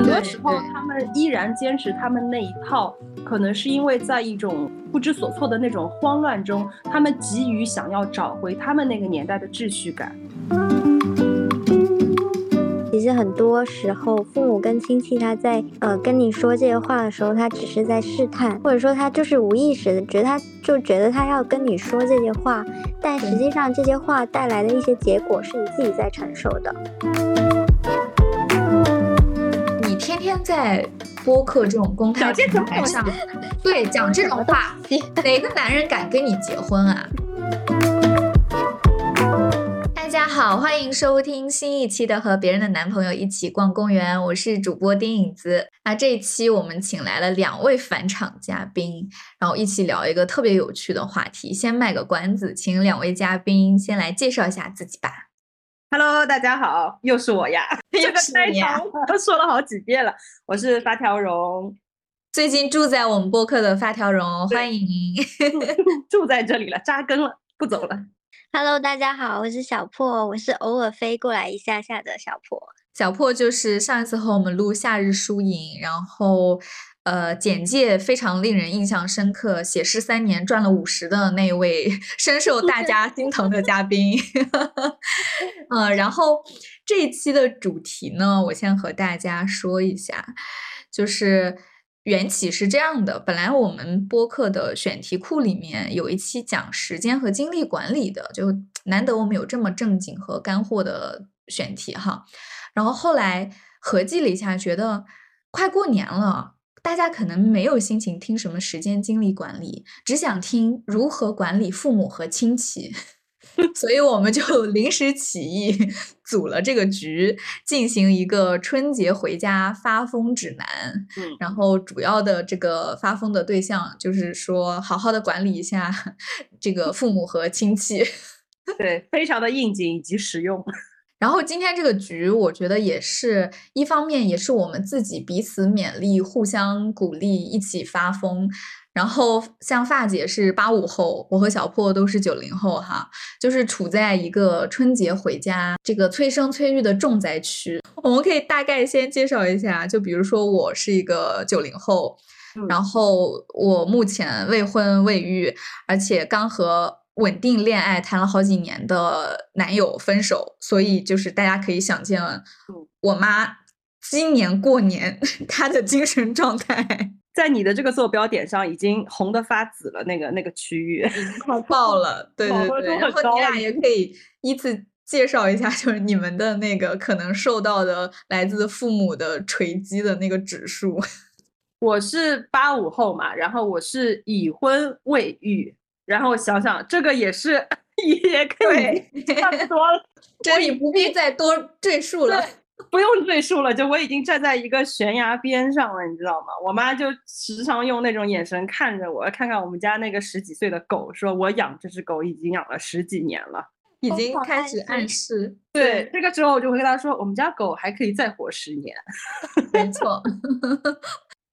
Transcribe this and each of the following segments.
很多时候他们依然坚持他们那一套，可能是因为在一种不知所措的那种慌乱中，他们急于想要找回他们那个年代的秩序感。其实很多时候，父母跟亲戚他在呃跟你说这些话的时候，他只是在试探，或者说他就是无意识的觉得他就觉得他要跟你说这些话，但实际上这些话带来的一些结果是你自己在承受的。你天天在播客这种公开平台上，对讲这种话，哪个男人敢跟你结婚啊？大家好，欢迎收听新一期的《和别人的男朋友一起逛公园》，我是主播丁影子。那这一期我们请来了两位返场嘉宾，然后一起聊一个特别有趣的话题。先卖个关子，请两位嘉宾先来介绍一下自己吧。Hello，大家好，又是我呀！这个开场都说了好几遍了，我是发条绒，最近住在我们播客的发条绒，欢迎 住在这里了，扎根了，不走了。Hello，大家好，我是小破，我是偶尔飞过来一下下的小破。小破就是上一次和我们录《夏日书影》，然后呃，简介非常令人印象深刻，写诗三年赚了五十的那位 深受大家心疼的嘉宾。嗯，然后这一期的主题呢，我先和大家说一下，就是。缘起是这样的，本来我们播客的选题库里面有一期讲时间和精力管理的，就难得我们有这么正经和干货的选题哈。然后后来合计了一下，觉得快过年了，大家可能没有心情听什么时间精力管理，只想听如何管理父母和亲戚。所以我们就 临时起意组了这个局，进行一个春节回家发疯指南。嗯，然后主要的这个发疯的对象就是说，好好的管理一下 这个父母和亲戚。对，非常的应景以及实用。然后今天这个局，我觉得也是一方面，也是我们自己彼此勉励、互相鼓励、一起发疯。然后像发姐是八五后，我和小破都是九零后哈，就是处在一个春节回家这个催生催育的重灾区。我们可以大概先介绍一下，就比如说我是一个九零后，然后我目前未婚未育，而且刚和稳定恋爱谈了好几年的男友分手，所以就是大家可以想见，我妈今年过年 她的精神状态。在你的这个坐标点上已经红的发紫了，那个那个区域快爆了，对对对。然后你俩也可以依次介绍一下，就是你们的那个可能受到的来自父母的锤击的那个指数。我是八五后嘛，然后我是已婚未育，然后想想这个也是也可以差不多了，这里不必再多赘述了。不用赘述了，就我已经站在一个悬崖边上了，你知道吗？我妈就时常用那种眼神看着我，看看我们家那个十几岁的狗，说我养这只狗已经养了十几年了，已经开始暗示。对，这个时候我就会跟她说，我们家狗还可以再活十年。没错。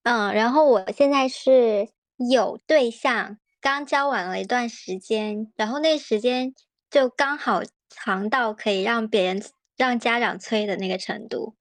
嗯，然后我现在是有对象，刚交往了一段时间，然后那时间就刚好长到可以让别人。让家长催的那个程度，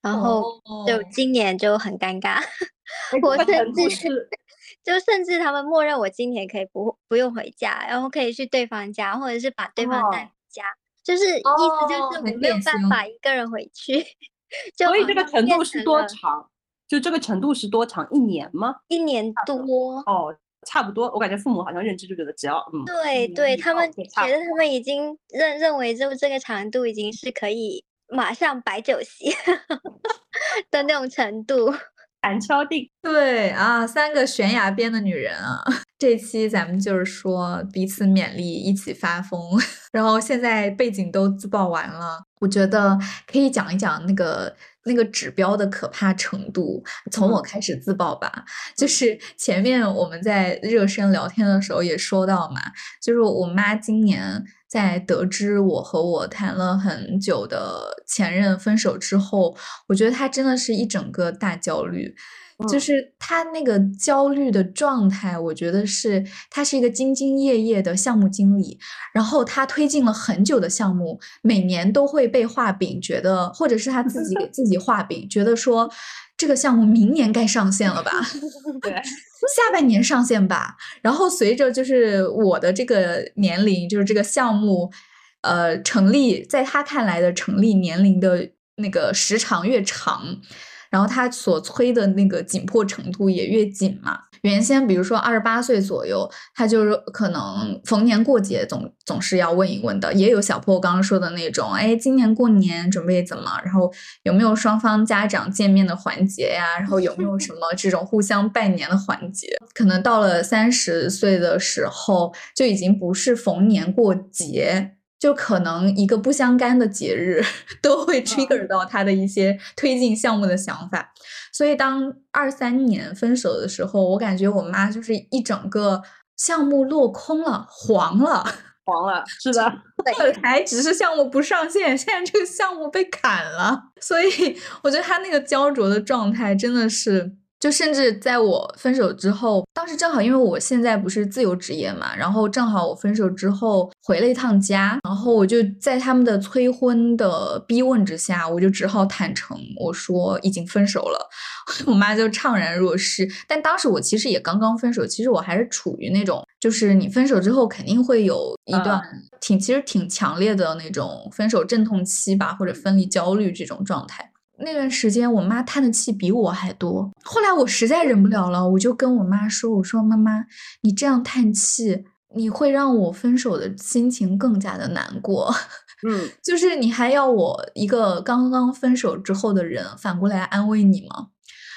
然后就今年就很尴尬，我甚至是 就甚至他们默认我今年可以不不用回家，然后可以去对方家，或者是把对方带回家，就是意思就是我没有办法一个人回去。所以这个程度是多长？就这个程度是多长？一年吗？一年多哦。差不多，我感觉父母好像认知就觉得只要嗯，对对，他们觉得他们已经认认为就这个长度已经是可以马上摆酒席 的那种程度，板敲定。对啊，三个悬崖边的女人啊，这期咱们就是说彼此勉励，一起发疯。然后现在背景都自曝完了，我觉得可以讲一讲那个。那个指标的可怕程度，从我开始自曝吧。就是前面我们在热身聊天的时候也说到嘛，就是我妈今年在得知我和我谈了很久的前任分手之后，我觉得她真的是一整个大焦虑。就嗯是他那个焦虑的状态，我觉得是他是一个兢兢业业的项目经理，然后他推进了很久的项目，每年都会被画饼，觉得或者是他自己给 自己画饼，觉得说这个项目明年该上线了吧。对，下半年上线吧。然后随着就是我的这个年龄，就是这个项目，呃，成立在他看来的成立年龄的那个时长越长，然后他所催的那个紧迫程度也越紧嘛。原先比如说二十八岁左右，他就是可能逢年过节总总是要问一问的，也有小破刚刚说的那种，哎，今年过年准备怎么？然后有没有双方家长见面的环节呀？然后有没有什么 这种互相拜年的环节？可能到了三十岁的时候，就已经不是逢年过节。就可能一个不相干的节日 都会 trigger 到他的一些推进项目的想法，所以当二三年分手的时候，我感觉我妈就是一整个项目落空了，黄了。黄了，是的，本来只是项目不上线，现在这个项目被砍了，所以我觉得他那个焦灼的状态真的是，就甚至在我分手之后，当时正好因为我现在不是自由职业嘛，然后正好我分手之后回了一趟家，然后我就在他们的催婚的逼问之下，我就只好坦诚我说已经分手了，我妈就怅然若失。但当时我其实也刚刚分手，其实我还是处于那种，就是你分手之后肯定会有一段挺、其实挺强烈的那种分手阵痛期吧，或者分离焦虑这种状态。那段时间，我妈叹的气比我还多。后来我实在忍不了了，我就跟我妈说：“我说妈妈，你这样叹气，你会让我分手的心情更加的难过。嗯，就是你还要我一个刚刚分手之后的人反过来安慰你吗？”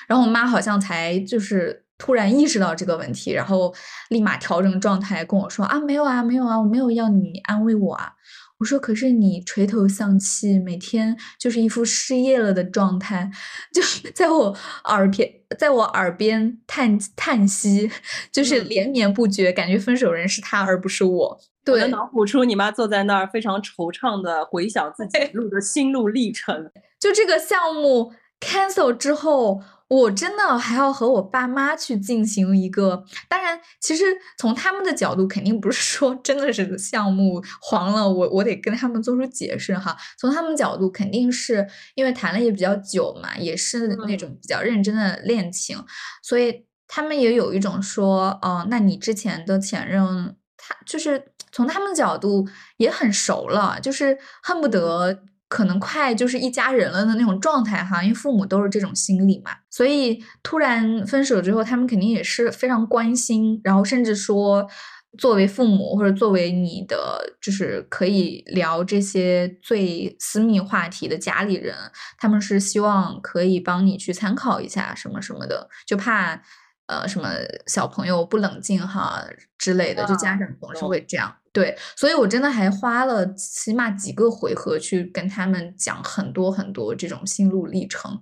然后我妈好像才就是突然意识到这个问题，然后立马调整状态跟我说：“啊，没有啊，没有啊，我没有要你安慰我啊。”我说：“可是你垂头丧气，每天就是一副失业了的状态，就在我耳边，在我耳边叹叹息，就是嗯连绵不绝，感觉分手人是他而不是我。我对能，脑补出你妈坐在那儿非常惆怅的回想自己路的心路历程。就这个项目 cancel 之后，我真的还要和我爸妈去进行一个。当然，其实从他们的角度，肯定不是说真的是项目黄了，我我得跟他们做出解释哈。从他们角度，肯定是因为谈了也比较久嘛，也是那种比较认真的恋情，所以他们也有一种说，哦、那你之前的前任，他就是从他们的角度也很熟了，就是恨不得可能快就是一家人了的那种状态哈，因为父母都是这种心理嘛，所以突然分手之后，他们肯定也是非常关心，然后甚至说。作为父母或者作为你的就是可以聊这些最私密话题的家里人，他们是希望可以帮你去参考一下什么什么的，就怕呃什么小朋友不冷静哈之类的，就家啊长总是会这样。对，所以我真的还花了起码几个回合去跟他们讲很多很多这种心路历程，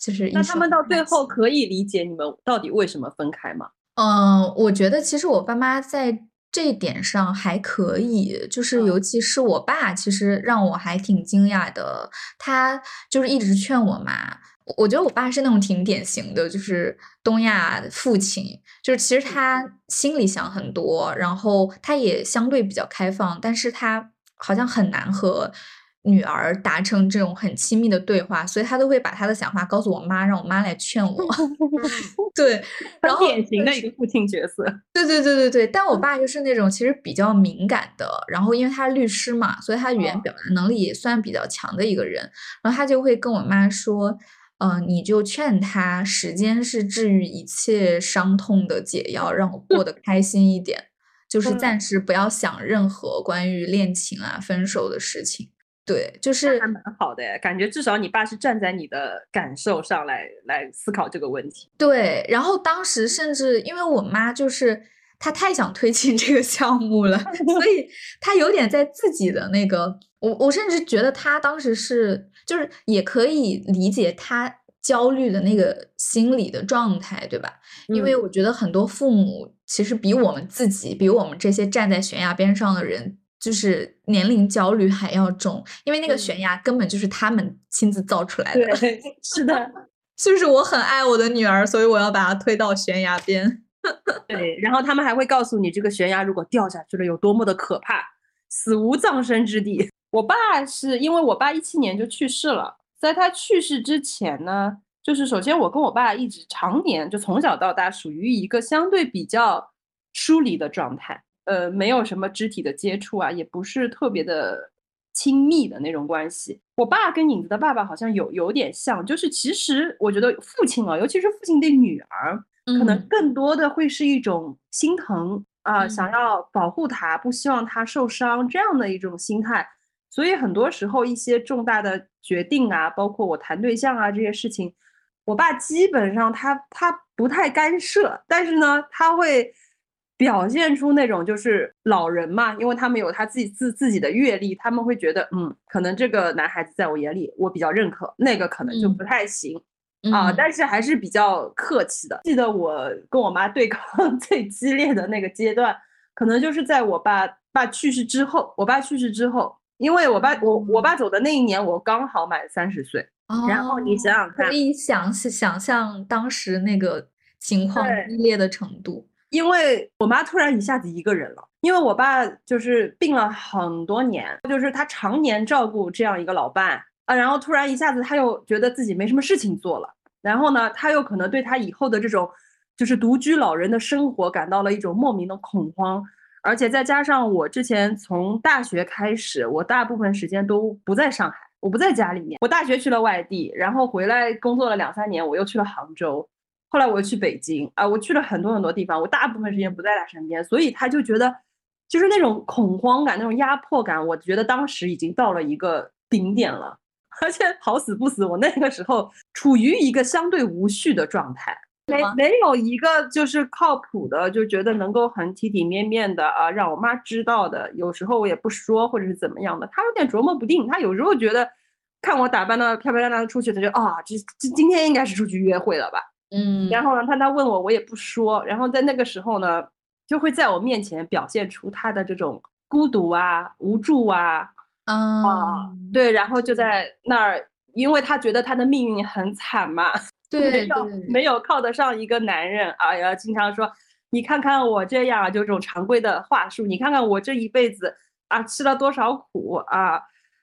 就是那他们到最后可以理解你们到底为什么分开吗？嗯，我觉得其实我爸妈在这一点上还可以，就是嗯尤其是我爸，其实让我还挺惊讶的。他就是一直劝我妈，我我觉得我爸是那种挺典型的，就是东亚父亲，就是其实他心里想很多，然后他也相对比较开放，但是他好像很难和。女儿达成这种很亲密的对话，所以他都会把他的想法告诉我妈，让我妈来劝我。对，然后典型的一个父亲角色。对对对对对，但我爸就是那种其实比较敏感的，然后因为他是律师嘛，所以他语言哦表达能力也算比较强的一个人，然后他就会跟我妈说，呃，你就劝他，时间是治愈一切伤痛的解药，让我过得开心一点，就是嗯暂时不要想任何关于恋情啊、分手的事情。对，就是还蛮好的耶，感觉至少你爸是站在你的感受上来来思考这个问题。对，然后当时甚至因为我妈就是她太想推进这个项目了，所以她有点在自己的那个，我我甚至觉得她当时是就是也可以理解他焦虑的那个心理的状态，对吧？因为嗯我觉得很多父母其实比我们自己，比我们这些站在悬崖边上的人。就是年龄焦虑还要重，因为那个悬嗯崖根本就是他们亲自造出来的。对，是的，就是我很爱我的女儿，所以我要把她推到悬崖边。对，然后他们还会告诉你，这个悬崖如果掉下去了有多么的可怕，死无葬身之地。我爸是因为我爸一七年就去世了，在他去世之前呢，就是首先我跟我爸一直常年就从小到大属于一个相对比较疏离的状态，呃，没有什么肢体的接触啊，也不是特别的亲密的那种关系。我爸跟影子的爸爸好像有有点像，就是其实我觉得父亲啊，尤其是父亲对女儿。可能更多的会是一种心疼啊，想要保护他，不希望他受伤这样的一种心态。所以很多时候一些重大的决定啊，包括我谈对象啊这些事情，我爸基本上他他不太干涉，但是呢，他会表现出那种就是老人嘛，因为他们有他自己自自己的阅历，他们会觉得嗯，可能这个男孩子在我眼里我比较认可，那个可能就不太行。啊，但是还是比较客气的。记得我跟我妈对抗 最激烈的那个阶段，可能就是在我爸爸去世之后。我爸去世之后，因为我爸我我爸走的那一年，我刚好满三十岁。然后你想想看，可以想想象当时那个情况激烈的程度。因为我妈突然一下子一个人了，因为我爸就是病了很多年，就是他常年照顾这样一个老伴。啊，然后突然一下子他又觉得自己没什么事情做了，然后呢，他又可能对他以后的这种就是独居老人的生活感到了一种莫名的恐慌，而且再加上我之前从大学开始，我大部分时间都不在上海，我不在家里面，我大学去了外地，然后回来工作了两三年，我又去了杭州，后来我又去北京啊，我去了很多很多地方，我大部分时间不在他身边，所以他就觉得就是那种恐慌感、那种压迫感，我觉得当时已经到了一个顶点了。而且好死不死，我那个时候处于一个相对无序的状态，没没有一个就是靠谱的，就觉得能够很体体面面的啊，让我妈知道的。有时候我也不说，或者是怎么样的，她有点琢磨不定。她有时候觉得看我打扮的漂漂亮亮的出去，她就啊，这这今天应该是出去约会了吧？嗯。然后呢，她她问我，我也不说。然后在那个时候呢，就会在我面前表现出她的这种孤独啊、无助啊。啊，对，然后就在那儿，因为他觉得他的命运很惨嘛，对，没有没有靠得上一个男人啊，要经常说，你看看我这样，就这种常规的话术，你看看我这一辈子啊，吃了多少苦啊，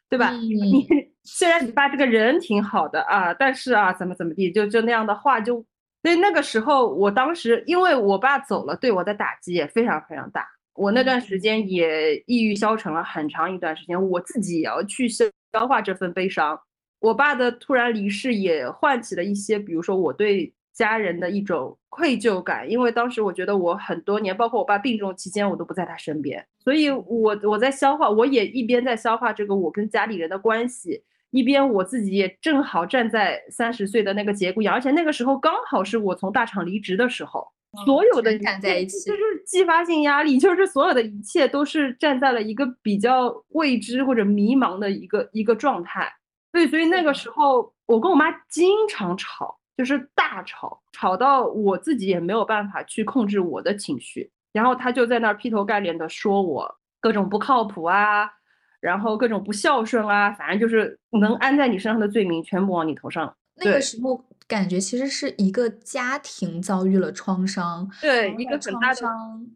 对吧？你虽然你爸这个人挺好的啊，但是啊，怎么怎么地，就就那样的话，就所以那个时候，我当时因为我爸走了，对我的打击也非常非常大。我那段时间也抑郁消沉了很长一段时间，我自己也要去消消化这份悲伤。我爸的突然离世也唤起了一些，比如说我对家人的一种愧疚感，因为当时我觉得我很多年，包括我爸病重期间，我都不在他身边，所以我我在消化，我也一边在消化这个我跟家里人的关系，一边我自己也正好站在三十岁的那个节骨眼，而且那个时候刚好是我从大厂离职的时候。所有的站在一起，就是继发性压力，就是所有的一切都是站在了一个比较未知或者迷茫的一个一个状态。对，所以那个时候我跟我妈经常吵，就是大吵，吵到我自己也没有办法去控制我的情绪。然后她就在那儿劈头盖脸的说我各种不靠谱啊，然后各种不孝顺啊，反正就是能安在你身上的罪名全部往你头上。那个时候。感觉其实是一个家庭遭遇了创伤，对一个很大的、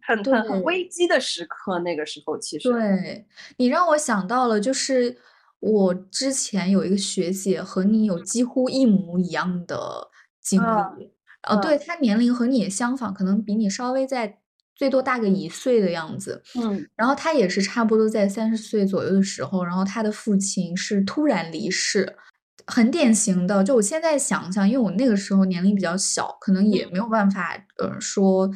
很很很危机的时刻。那个时候，其实对你让我想到了，就是我之前有一个学姐和你有几乎一模一样的经历，呃，对她年龄和你也相仿，可能比你稍微在最多大个一岁的样子。嗯，然后她也是差不多在三十岁左右的时候，然后她的父亲是突然离世。很典型的，就我现在想想，因为我那个时候年龄比较小，可能也没有办法，呃，说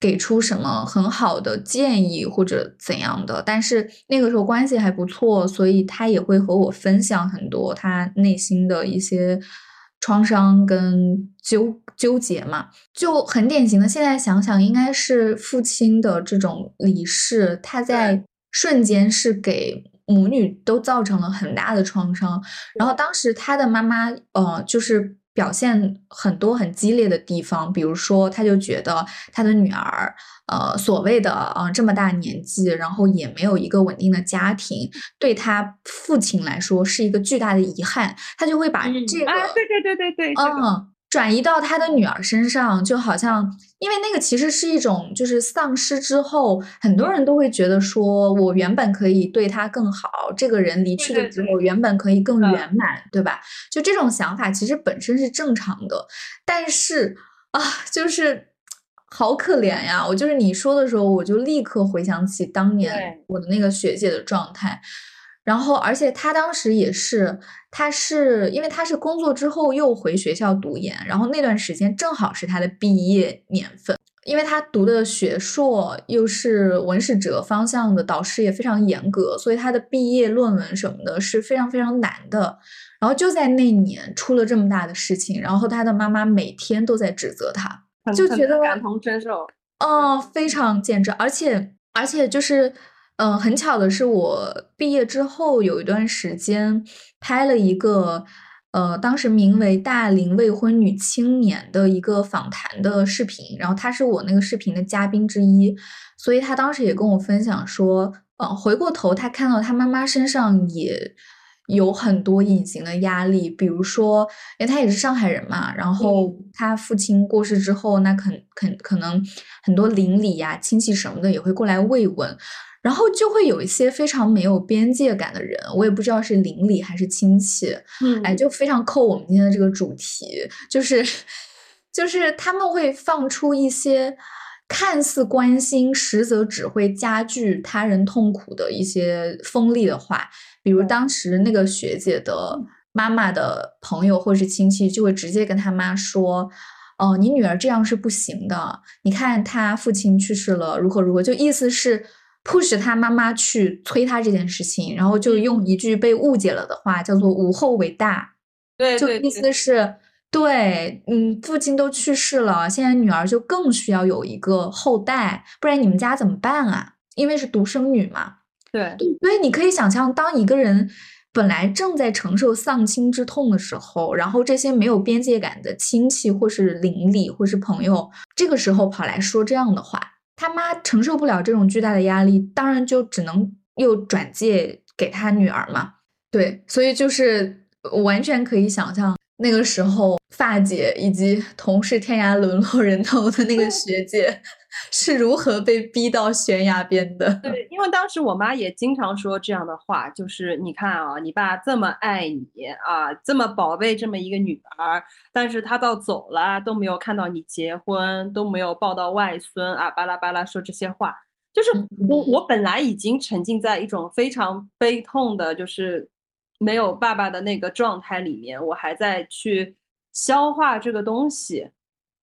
给出什么很好的建议或者怎样的。但是那个时候关系还不错，所以他也会和我分享很多他内心的一些创伤跟纠纠结嘛。就很典型的，现在想想，应该是父亲的这种离世，他在瞬间是给。母女都造成了很大的创伤，然后当时他的妈妈，呃，就是表现很多很激烈的地方，比如说，他就觉得他的女儿，呃，所谓的啊这么大年纪，然后也没有一个稳定的家庭，对他父亲来说是一个巨大的遗憾，他就会把这个，啊，对对对对对，嗯。转移到他的女儿身上，就好像，因为那个其实是一种，就是丧失之后，很多人都会觉得说，我原本可以对他更好，这个人离去的时候，原本可以更圆满，对吧？就这种想法其实本身是正常的，但是啊，就是好可怜呀！我就是你说的时候，我就立刻回想起当年我的那个学姐的状态。然后，而且他当时也是，他是因为他是工作之后又回学校读研，然后那段时间正好是他的毕业年份，因为他读的学硕又是文史哲方向的，导师也非常严格，所以他的毕业论文什么的是非常非常难的。然后就在那年出了这么大的事情，然后他的妈妈每天都在指责他，就觉得感同身受，哦，非常简直，而且而且就是。嗯，很巧的是，我毕业之后有一段时间拍了一个，呃，当时名为《大龄未婚女青年》的一个访谈的视频，然后她是我那个视频的嘉宾之一，所以她当时也跟我分享说，呃，回过头她看到她妈妈身上也有很多隐形的压力，比如说，因为他也是上海人嘛，然后他父亲过世之后，那肯肯可能很多邻里呀、亲戚什么的也会过来慰问。然后就会有一些非常没有边界感的人，我也不知道是邻里还是亲戚，嗯，哎，就非常扣我们今天的这个主题，就是 就是他们会放出一些看似关心，实则只会加剧他人痛苦的一些锋利的话，比如当时那个学姐的妈妈的朋友或是亲戚就会直接跟他妈说，哦，你女儿这样是不行的，你看她父亲去世了，如何如何，就意思是。push 他妈妈去催他这件事情，然后就用一句被误解了的话，叫做“无后为大”，对，就意思是，对，嗯，父亲都去世了，现在女儿就更需要有一个后代，不然你们家怎么办啊？因为是独生女嘛，对，所以你可以想象，当一个人本来正在承受丧亲之痛的时候，然后这些没有边界感的亲戚或是邻里或是朋友，这个时候跑来说这样的话。他妈承受不了这种巨大的压力，当然就只能又转借给他女儿嘛。对，所以就是完全可以想象那个时候发姐以及同是天涯沦落人头的那个学姐。是如何被逼到悬崖边的？对，因为当时我妈也经常说这样的话，就是你看啊，你爸这么爱你啊，这么宝贝这么一个女儿，但是他到走了都没有看到你结婚，都没有抱到外孙啊，巴拉巴拉说这些话，就是我我本来已经沉浸在一种非常悲痛的，就是没有爸爸的那个状态里面，我还在去消化这个东西。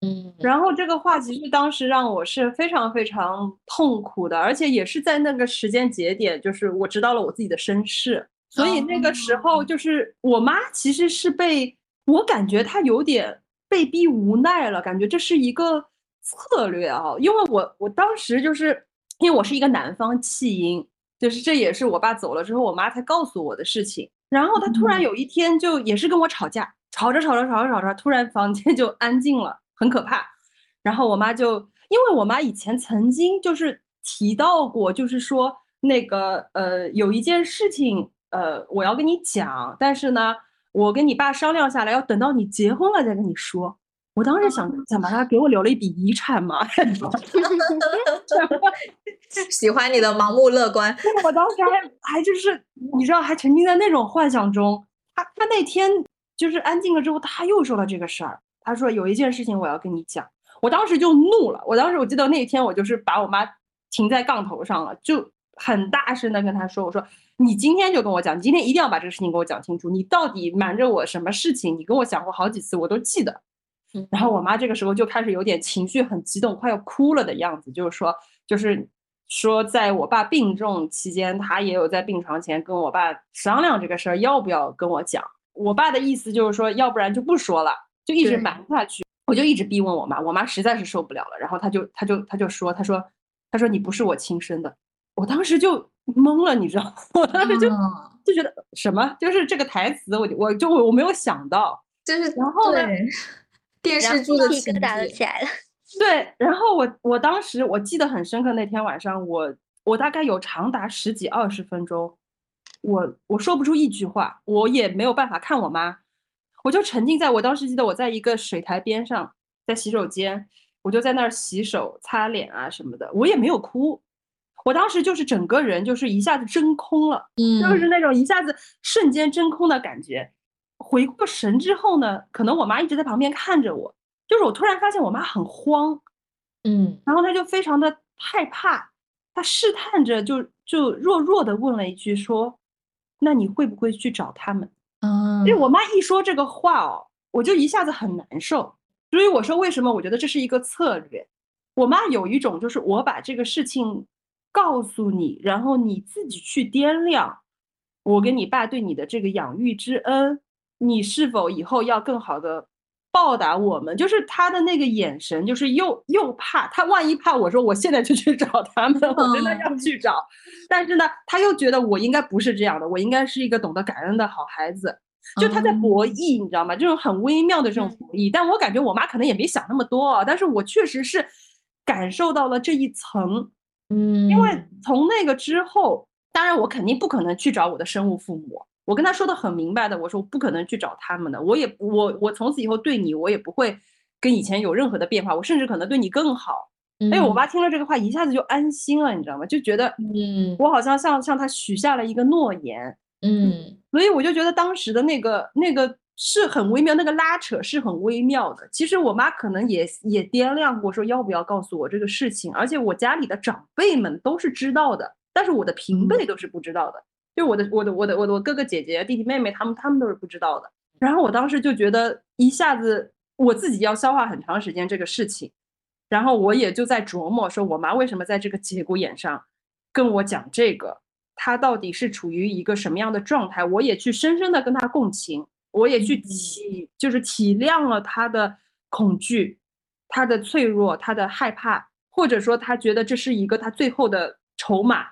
嗯，然后这个话其实当时让我是非常非常痛苦的，而且也是在那个时间节点，就是我知道了我自己的身世，所以那个时候就是我妈其实是被我感觉她有点被逼无奈了，感觉这是一个策略啊，因为我我当时就是因为我是一个南方弃婴，就是这也是我爸走了之后我妈才告诉我的事情，然后他突然有一天就也是跟我吵架，吵着吵着吵着吵着，突然房间 就安静了。很可怕，然后我妈就，因为我妈以前曾经就是提到过，就是说那个呃有一件事情呃我要跟你讲，但是呢我跟你爸商量下来，要等到你结婚了再跟你说。我当时想，怎么他给我留了一笔遗产嘛？喜欢你的盲目乐观。我当时还还就是你知道还沉浸在那种幻想中。他他那天就是安静了之后，他又说了这个事儿。他说有一件事情我要跟你讲，我当时就怒了。我当时我记得那一天，我就是把我妈停在杠头上了，就很大声的跟她说：“我说你今天就跟我讲，你今天一定要把这个事情给我讲清楚，你到底瞒着我什么事情？你跟我讲过好几次，我都记得。”然后我妈这个时候就开始有点情绪很激动，快要哭了的样子，就是说，就是说，在我爸病重期间，她也有在病床前跟我爸商量这个事儿，要不要跟我讲？我爸的意思就是说，要不然就不说了。就一直瞒下去，我就一直逼问我妈，我妈实在是受不了了，然后她就她就她就说，她说她说你不是我亲生的，我当时就懵了，你知道，我当时就就觉得什么，就是这个台词，我我就我没有想到，就是然后呢对电视剧的鸡皮情疙瘩都节起来了。对，然后我我当时我记得很深刻，那天晚上我我大概有长达十几二十分钟，我我说不出一句话，我也没有办法看我妈，我就沉浸在我当时记得我在一个水台边上，在洗手间，我就在那儿洗手、擦脸啊什么的，我也没有哭，我当时就是整个人就是一下子真空了。嗯就是嗯那种一下子瞬间真空的感觉。回过神之后呢，可能我妈一直在旁边看着我，就是我突然发现我妈很慌，嗯然后她就非常的害怕，她试探着就就弱弱的问了一句说：“那你会不会去找他们？”嗯因为我妈一说这个话哦，我就一下子很难受。所以我说，为什么我觉得这是一个策略？我妈有一种就是我把这个事情告诉你，然后你自己去掂量，我跟你爸对你的这个养育之恩，你是否以后要更好的报答我们？就是他的那个眼神，就是又又怕他万一怕我说我现在就去找他们，我真的要去找，但是呢，他又觉得我应该不是这样的，我应该是一个懂得感恩的好孩子。就他在博弈，你知道吗？这种很微妙的这种嗯博弈，但我感觉我妈可能也没想那么多啊，但是我确实是感受到了这一层，嗯，因为从那个之后，当然我肯定不可能去找我的生物父母，我跟他说的很明白的，我说我不可能去找他们的，我也我我从此以后对你我也不会跟以前有任何的变化，我甚至可能对你更好。哎，我妈听了这个话，一下子就安心了，你知道吗？就觉得嗯我好像向向她许下了一个诺言。嗯所以我就觉得当时的那个那个是很微妙，那个拉扯是很微妙的。其实我妈可能也也掂量过，说要不要告诉我这个事情，而且我家里的长辈们都是知道的，但是我的平辈都是不知道的，就我的我的我的我的我哥哥姐姐弟弟妹妹他们他们都是不知道的。然后我当时就觉得一下子我自己要消化很长时间这个事情，然后我也就在琢磨说，我妈为什么在这个节骨眼上跟我讲这个。她到底是处于一个什么样的状态？我也去深深的跟她共情，我也去体就是体谅了她的恐惧、他的脆弱、他的害怕，或者说他觉得这是一个他最后的筹码，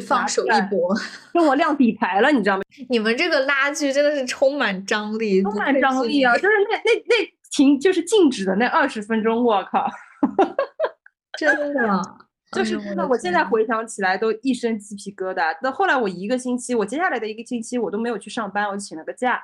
放手一搏。跟我亮底牌了，你知道吗？你们这个拉锯真的是充满张力，充满张力啊！就是那那那停就是静止的那二十分钟，我靠！真的。就是真的我现在回想起来都一身鸡皮疙瘩。那后来我一个星期，我接下来的一个星期我都没有去上班，我请了个假，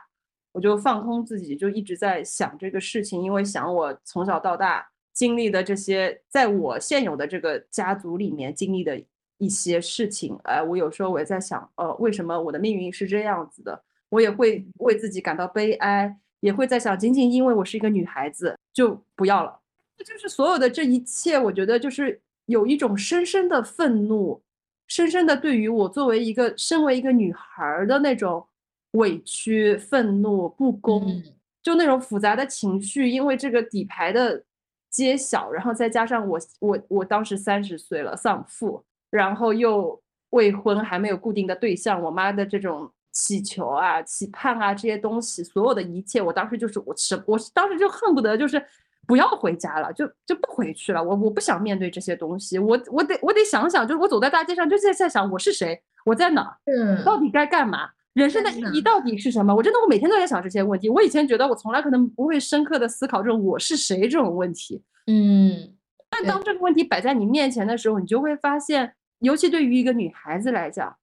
我就放空自己，就一直在想这个事情，因为想我从小到大经历的这些，在我现有的这个家族里面经历的一些事情，哎，我有时候我也在想，呃，为什么我的命运是这样子的？我也会为自己感到悲哀，也会在想，仅仅因为我是一个女孩子就不要了。就是所有的这一切，我觉得就是有一种深深的愤怒，深深的对于我作为一个身为一个女孩儿的那种委屈、愤怒、不公，嗯就那种复杂的情绪，因为这个底牌的揭晓，然后再加上我我我当时三十岁了，丧父，然后又未婚，还没有固定的对象，我妈的这种祈求啊、期盼啊这些东西，所有的一切，我当时就是我什，我当时就恨不得就是不要回家了，就就不回去了，我我不想面对这些东西，我我得我得想想，就是我走在大街上，就在在想我是谁，我在哪儿，到底该干嘛？人生的意义到底是什么？我真的我每天都在想这些问题。我以前觉得我从来可能不会深刻的思考这种我是谁这种问题，嗯，但当这个问题摆在你面前的时候，你就会发现，尤其对于一个女孩子来讲，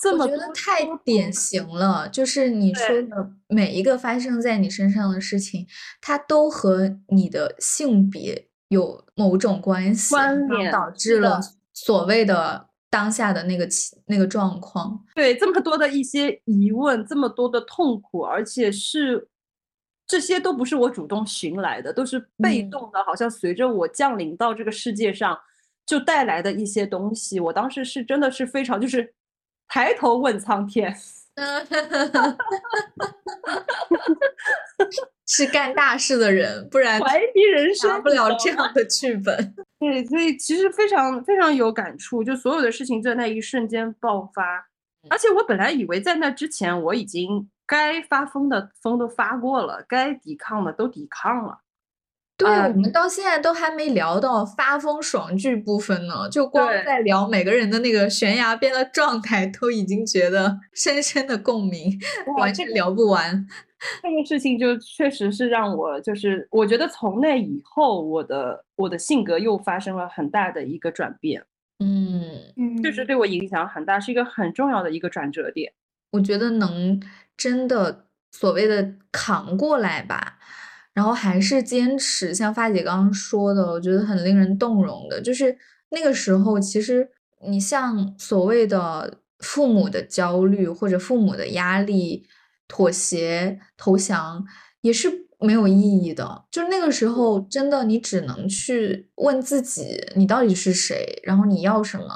这么多觉得太典型了，就是你说的每一个发生在你身上的事情，它都和你的性别有某种关系，关联导致了所谓的当下的那个情那个状况。对这么多的一些疑问，这么多的痛苦，而且是这些都不是我主动寻来的，都是被嗯动的，好像随着我降临到这个世界上就带来的一些东西。我当时是真的是非常就是抬头问苍天，是干大事的人，不然怀疑人生拿不了这样的剧本。对，所以其实非常非常有感触，就所有的事情在那一瞬间爆发，而且我本来以为在那之前我已经该发疯的疯都发过了，该抵抗的都抵抗了，对，我们到现在都还没聊到发疯爽剧部分呢，就光在聊每个人的那个悬崖边的状态，都已经觉得深深的共鸣，完全聊不完。这个事情就确实是让我，就是我觉得从那以后，我的我的性格又发生了很大的一个转变。嗯嗯，确实对我影响很大，是一个很重要的一个转折点。我觉得能真的所谓的扛过来吧。然后还是坚持，像发姐刚刚说的，我觉得很令人动容的，就是那个时候，其实你像所谓的父母的焦虑或者父母的压力、妥协、投降，也是没有意义的。就那个时候，真的你只能去问自己，你到底是谁，然后你要什么，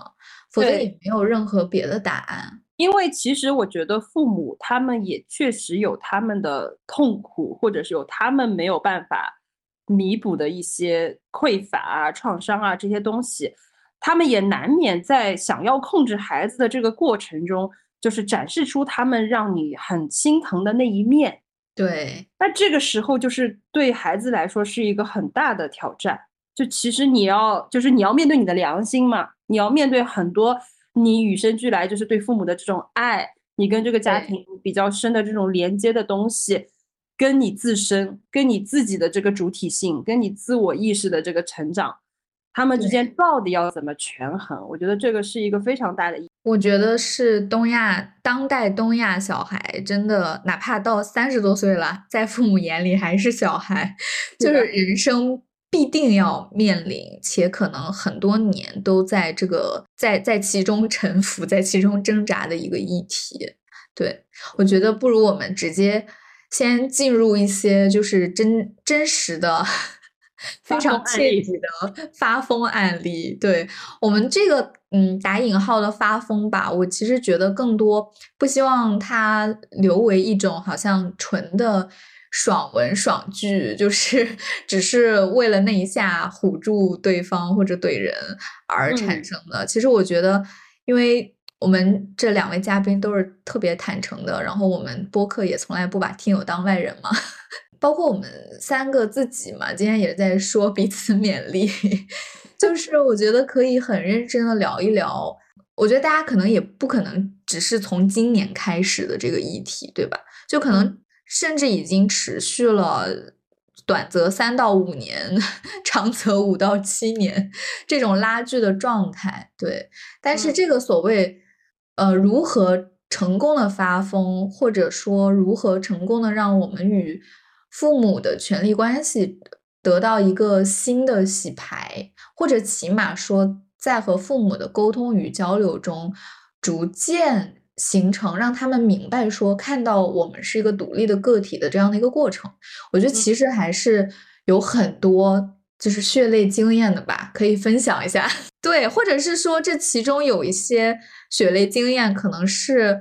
否则也没有任何别的答案。因为其实我觉得父母他们也确实有他们的痛苦，或者是有他们没有办法弥补的一些匮乏啊、创伤啊这些东西，他们也难免在想要控制孩子的这个过程中，就是展示出他们让你很心疼的那一面。对，那这个时候就是对孩子来说是一个很大的挑战。就其实你要，就是你要面对你的良心嘛，你要面对很多。你与生俱来就是对父母的这种爱，你跟这个家庭比较深的这种连接的东西，跟你自身、跟你自己的这个主体性、跟你自我意识的这个成长，他们之间到底要怎么权衡？我觉得这个是一个非常大的。我觉得是东亚当代东亚小孩真的，哪怕到三十多岁了，在父母眼里还是小孩，就是人生。必定要面临，且可能很多年都在这个在在其中沉浮，在其中挣扎的一个议题。对我觉得，不如我们直接先进入一些就是真真实的、非常切题的发疯案例。对我们这个嗯打引号的发疯吧，我其实觉得更多不希望它留为一种好像纯的。爽文爽剧就是 只是为了那一下唬住对方或者怼人而产生的。其实我觉得，因为我们这两位嘉宾都是特别坦诚的，然后我们播客也从来不把听友当外人嘛，包括我们三个自己嘛，今天也在说彼此勉励，就 是我觉得可以很认真的聊一聊。我觉得大家可能也不可能只是从今年开始的这个议题，对吧？就可能。甚至已经持续了短则三到五年，长则五到七年这种拉锯的状态。对，但是这个所谓呃如何成功的发疯，或者说如何成功的让我们与父母的权利关系得到一个新的洗牌，或者起码说在和父母的沟通与交流中逐渐。形成让他们明白说看到我们是一个独立的个体的这样的一个过程，我觉得其实还是有很多就是血泪经验的吧，可以分享一下。对，或者是说这其中有一些血泪经验可能是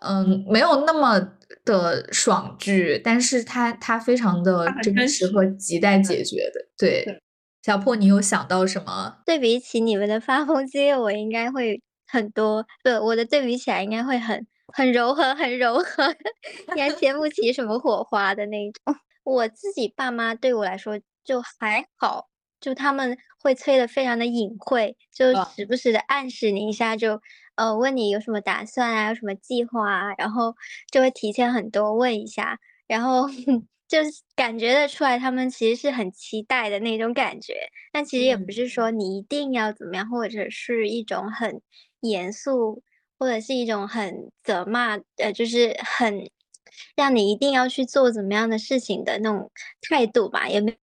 嗯没有那么的爽剧，但是它它非常的真实和亟待解决的。对，小破，你有想到什么？对比起你们的发疯经验，我应该会。很多，对我的对比起来，应该会很很柔和，很柔和，应该掀不起什么火花的那种。我自己爸妈对我来说就还好，就他们会催的非常的隐晦，就时不时的暗示你一下，就呃问你有什么打算啊，有什么计划啊，然后就会提前很多问一下，然后 就是感觉得出来，他们其实是很期待的那种感觉。但其实也不是说你一定要怎么样，或者是一种很。严肃或者是一种很责骂，呃，就是很让你一定要去做怎么样的事情的那种态度吧，也没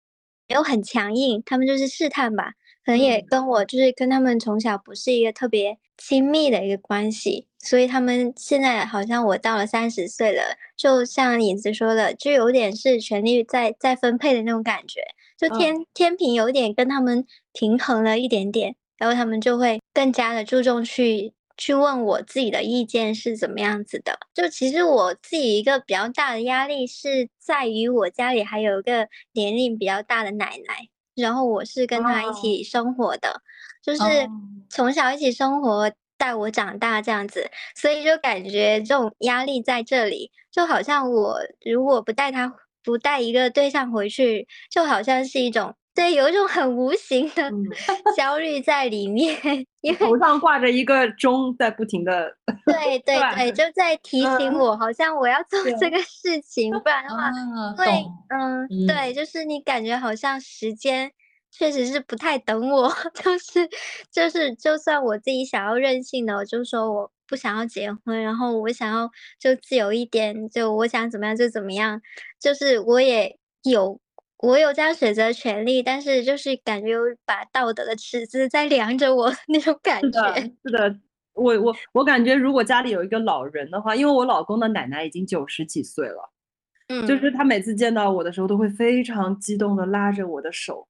没有很强硬，他们就是试探吧，可能也跟我就是跟他们从小不是一个特别亲密的一个关系，所以他们现在好像我到了三十岁了，就像影子说的，就有点是权力在在分配的那种感觉，就天天平有点跟他们平衡了一点点。然后他们就会更加的注重去去问我自己的意见是怎么样子的。就其实我自己一个比较大的压力是在于我家里还有一个年龄比较大的奶奶，然后我是跟她一起生活的，就是从小一起生活带我长大这样子，所以就感觉这种压力在这里，就好像我如果不带她。不带一个对象回去，就好像是一种对，有一种很无形的嗯。焦虑在里面，因为头上挂着一个钟，在不停的，对 对对对，就。在提醒嗯。我，好像我要做这个。事情，不然的话，啊，会嗯。对，就是你感觉好像时间确实是不太等我，就 是就是，就算我自己想要任性的，我就说我不想要结婚，然后我想要就自由一点，就我想怎么样就怎么样，就是我也有。我有这样选择的权利，但是就是感觉有把道德的尺子在量着我 那种感是的，觉。是的。我我我感觉，如果家里有一个老人的话，因为我老公的奶奶已经九十几岁了，嗯，就是他每次见到我的时候，都会非常激动的拉着我的手。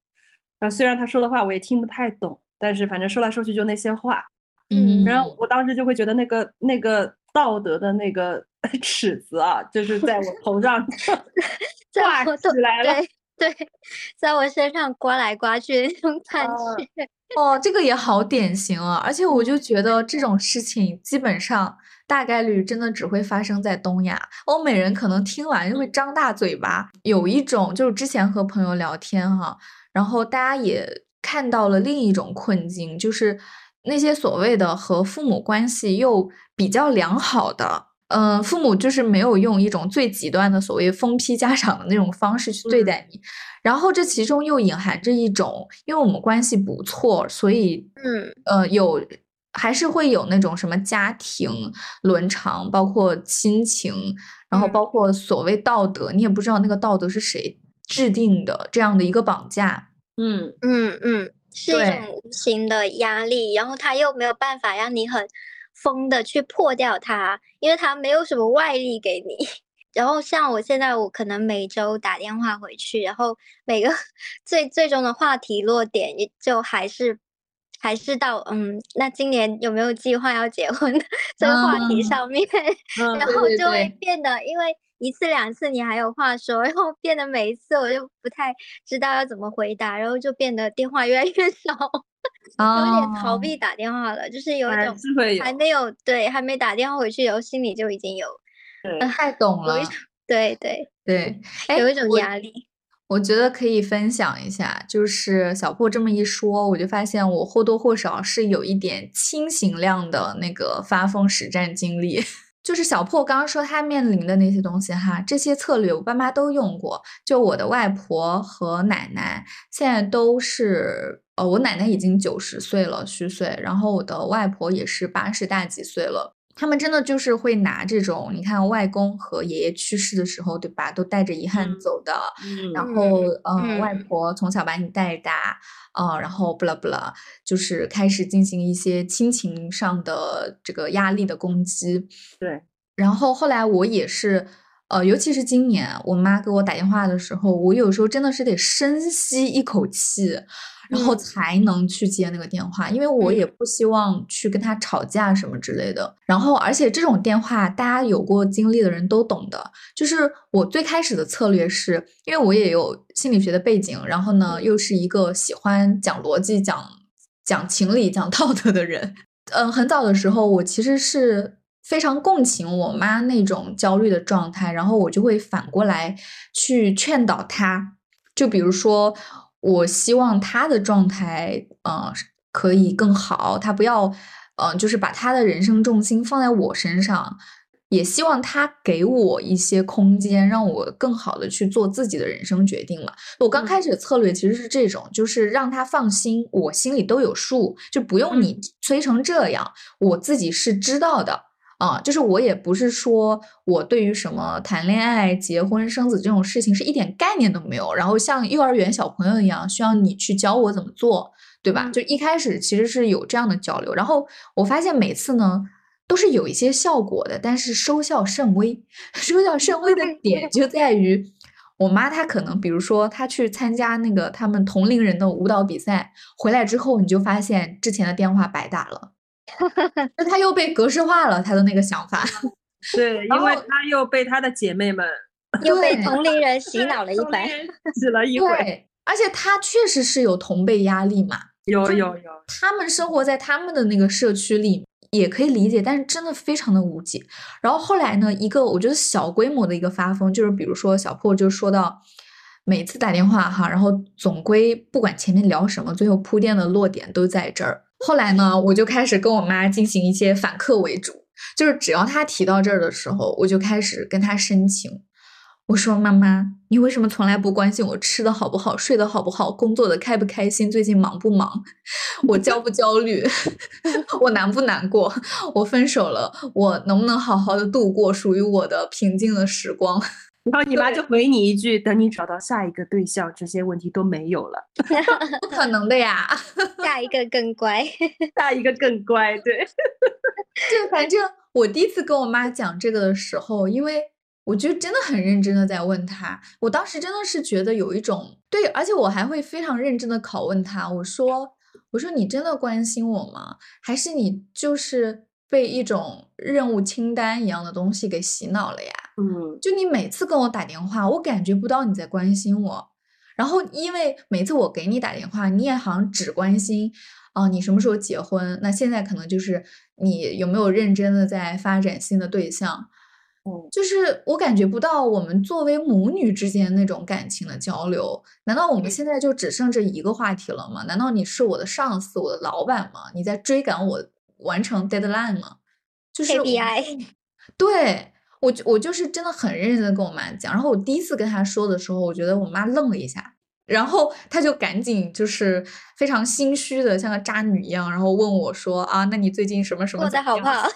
啊，虽然他说的话我也听不太懂，但是反正说来说去就那些话。嗯然后我当时就会觉得那个那个道德的那个 尺子啊，就是在我头上 在挂起来了。对对，在我身上刮来刮去的那种感啊觉。哦，这个也好典型啊！而且我就觉得这种事情基本上大概率真的只会发生在东亚，欧美人可能听完就会张大嘴巴。有一种就是之前和朋友聊天哈，然后大家也看到了另一种困境，就是那些所谓的和父母关系又比较良好的。嗯，父母就是没有用一种最极端的所谓疯批家长的那种方式去对待你，然后这其中又隐含着一种，因为我们关系不错，所以嗯。呃有还是会有那种什么家庭伦常，包括亲情，然后嗯。包括所谓道德，你也不知道那个道德是谁制定的这样的一个绑架。嗯，嗯嗯，是一种无形的压力，然后他又没有办法让你很疯的去破掉它，因为它没有什么外力给你。然后像我现在，我可能每周打电话回去，然后每个 最最终的话题落点，也就还是还是到嗯，那今年有没有计划要结婚的 这个话题嗯上面，嗯然后就会变得，因为一次两次你还有话说，然后变得每一次我就不太知道要怎么回答，然后就变得电话越来越少，有点逃哦避打电话了，就是有一种还没有对还没打电话回去，然后心里就已经有对太懂了对对对，哎有一种压力。我觉得可以分享一下，就是小破这么一说，我就发现我或多或少是有一点轻型量的那个发疯实战经历。就是小破刚刚说他面临的那些东西哈，这些策略我爸妈都用过。就我的外婆和奶奶现在都是，呃，我奶奶已经九十岁了虚岁，然后我的外婆也是八十大几岁了。他们真的就是会拿这种，你看外公和爷爷去世的时候，对吧，都带着遗憾嗯走的，嗯然后，嗯、嗯外婆从小把你带大，啊、然后不啦不啦，就是开始进行一些亲情上的这个压力的攻击。对，然后后来我也是，呃，尤其是今年我妈给我打电话的时候，我有时候真的是得深吸一口气，然后嗯才能去接那个电话，因为我也不希望去跟他吵架什么之类的。然后，而且这种电话，大家有过经历的人都懂的，就是我最开始的策略是，因为我也有心理学的背景，然后呢，又是一个喜欢讲逻辑、讲讲情理、讲道德的人。嗯，很早的时候，我其实是非常共情我妈那种焦虑的状态，然后我就会反过来去劝导她。就比如说，我希望他的状态，呃，可以更好，他不要，呃，就是把他的人生重心放在我身上。也希望他给我一些空间，让我更好的去做自己的人生决定嘛。我刚开始的策略其实是这种，就是让他放心，我心里都有数，就不用你催成这样，我自己是知道的。啊，就是我也不是说我对于什么谈恋爱、结婚、生子这种事情是一点概念都没有，然后像幼儿园小朋友一样，需要你去教我怎么做，对吧？嗯就一开始其实是有这样的交流，然后我发现每次呢都是有一些效果的，但是收效甚微。收效甚微的 点就在于，我妈她可能比如说她去参加那个他们同龄人的舞蹈比赛，回来之后你就发现之前的电话白打了。就他又被格式化了，他的那个想法。对，因为他又被他的姐妹们又被同龄人洗脑了一番。洗了一 回。对，而且他确实是有同辈压力嘛，有有有，他们生活在他们的那个社区里，也可以理解，但是真的非常的无解。然后后来呢，一个我觉得小规模的一个发疯，就是比如说小破就说到，每次打电话哈，然后总归不管前面聊什么，最后铺垫的落点都在这儿。后来呢，我就开始跟我妈进行一些反客为主，就是只要她提到这儿的时候，我就开始跟她申情。我说：“妈妈，你为什么从来不关心我吃的好不好，睡得好不好，工作的开不开心，最近忙不忙，我焦不焦虑，我难不难过？我分手了，我能不能好好的度过属于我的平静的时光？” 然后你妈就回你一句：“等你找到下一个对象，这些问题都没有了。”不可能的呀，下一个更乖，下一个更乖。对，就反正我第一次跟我妈讲这个的时候，因为。我就真的很认真的在问她，我当时真的是觉得有一种对，而且我还会非常认真的拷问她，我说，我说你真的关心我吗？还是你就是被一种任务清单一样的东西给洗脑了呀？嗯，就你每次跟我打电话，我感觉不到你在关心我，然后因为每次我给你打电话，你也好像只关心，哦，你什么时候结婚？那现在可能就是你有没有认真的在发展新的对象？就是我感觉不到我们作为母女之间那种感情的交流，难道我们现在就只剩这一个话题了吗？难道你是我的上司，我的老板吗？你在追赶我完成 deadline 吗？就是 KPI。对我，我就是真的很认真的跟我妈讲。然后我第一次跟她说的时候，我觉得我妈愣了一下，然后她就赶紧就是非常心虚的，像个渣女一样，然后问我说啊，那你最近什么什么过得好不好？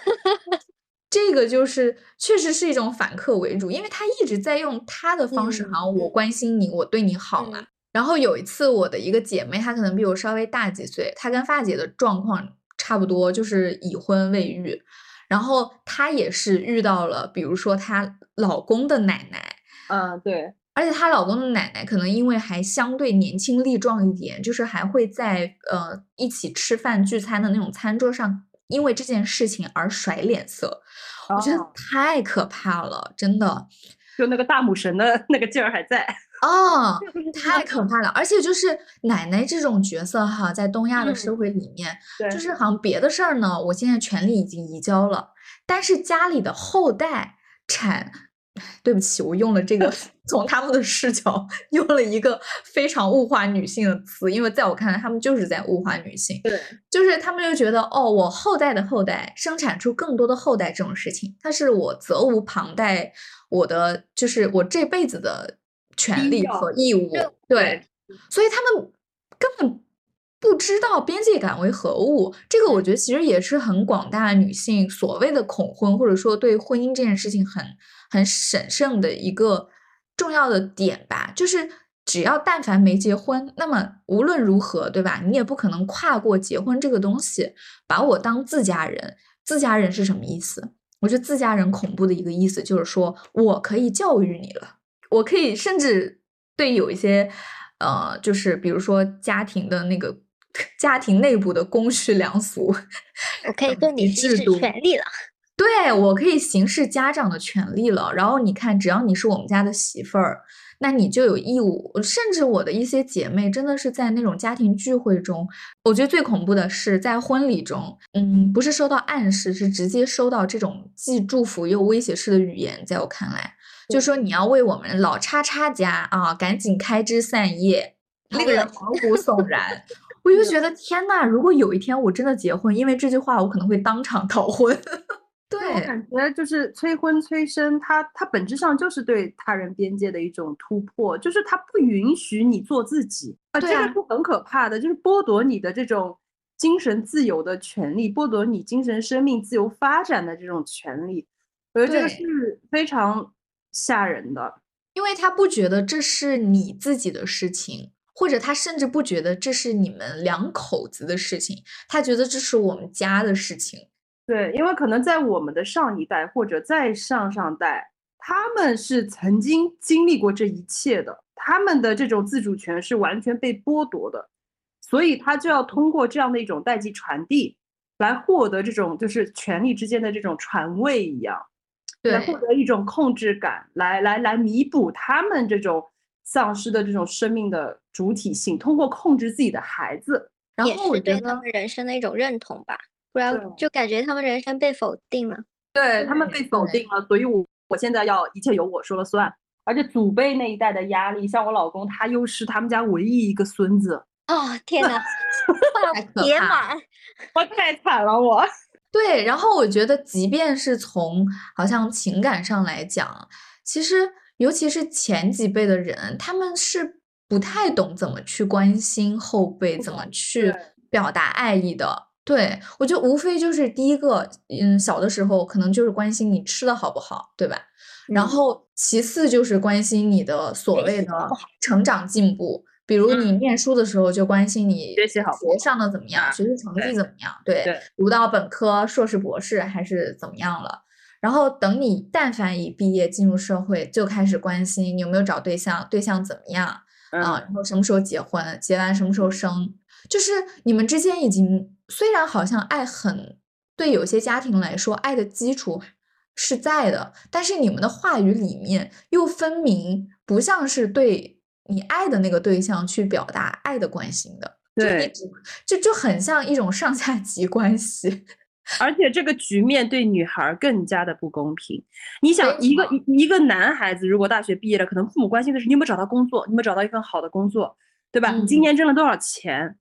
这个就是确实是一种反客为主，因为他一直在用他的方式，好像我关心你，我对你好嘛。然后有一次，我的一个姐妹，她可能比我稍微大几岁，她跟发姐的状况差不多，就是已婚未育。然后她也是遇到了，比如说她老公的奶奶，嗯，对，而且她老公的奶奶可能因为还相对年轻力壮一点，就是还会在呃一起吃饭聚餐的那种餐桌上。因为这件事情而甩脸色，我觉得太可怕了，真的，就那个大母神的 那个劲儿还在哦，太可怕了。而且就是奶奶这种角色哈，在东亚的社会里面，就是好像别的事儿呢，我现在权利已经移交了，但是家里的后代产。对不起，我用了这个 从他们的视角用了一个非常物化女性的词，因为在我看来，他们就是在物化女性。对，就是他们就觉得，哦，我后代的后代生产出更多的后代这种事情，它是我责无旁贷，我的就是我这辈子的权利和义务。对，所以他们根本不知道边界感为何物。这个我觉得其实也是很广大女性所谓的恐婚，或者说对婚姻这件事情很。很审慎的一个重要的点吧，就是只要但凡没结婚，那么无论如何，对吧？你也不可能跨过结婚这个东西，把我当自家人。自家人是什么意思？我觉得自家人恐怖的一个意思就是说我可以教育你了，我可以甚至对有一些呃，就是比如说家庭的那个家庭内部的公序良俗，我可以对你行使权利了。对我可以行使家长的权利了，然后你看，只要你是我们家的媳妇儿，那你就有义务。甚至我的一些姐妹，真的是在那种家庭聚会中，我觉得最恐怖的是在婚礼中，嗯，不是收到暗示，是直接收到这种既祝福又威胁式的语言。在我看来，就说你要为我们老叉叉家啊，赶紧开枝散叶，令人毛骨悚然。我就觉得。天呐，如果有一天我真的结婚，因为这句话，我可能会当场逃婚。对我感觉。就是催婚催生，它它本质上就是对他人边界的一种突破，就是它不允许你做自己。啊，这个是很可怕的，就是剥夺你的这种精神自由的权利，剥夺你精神生命自由发展的这种权利，我觉得这个是非常吓人的，因为他不觉得这是你自己的事情，或者他甚至不觉得这是你们两口子的事情，他觉得这是我们家的事情。对，因为可能在我们的上一代或者再上上代，他们是曾经经历过这一切的，他们的这种自主权是完全被剥夺的，所以他就要通过这样的一种代际传递，来获得这种就是权力之间的这种传位一样，来获得一种控制感，来来来弥补他们这种丧失的这种生命的主体性，通过控制自己的孩子，然后我觉得他们人生的一种认同吧。不然就感觉他们人生被否定了。对他们被否定了，所以我我现在要一切由我说了算。而且祖辈那一代的压力，像我老公，他又是他们家唯一一个孙子。哦天哪，别满，我太惨了我。对，然后我觉得，即便是从好像情感上来讲，其实尤其是前几辈的人，他们是不太懂怎么去关心后辈，怎么去表达爱意的。对我觉得无非就是第一个，嗯，小的时候可能就是关心你吃的好不好，对吧？然后其次就是关心你的所谓的成长进步。比如你念书的时候就关心你学习好，学上的怎么样，学习成绩怎么样，对，读到本科、硕士、博士还是怎么样了。然后等你但凡一毕业进入社会，就开始关心你有没有找对象，对象怎么样啊，然后什么时候结婚，结完什么时候生，就是你们之间已经虽然好像爱很对有些家庭来说爱的基础是在的，但是你们的话语里面又分明不像是对。你爱的那个对象去表达爱的关心的，对，就就很像一种上下级关系，而且这个局面对女孩更加的不公平。你想，一个一一个男孩子如果大学毕业了，可能父母关心的是你有没有找到工作，你有没有找到一份好的工作，对吧？你今年挣了多少钱？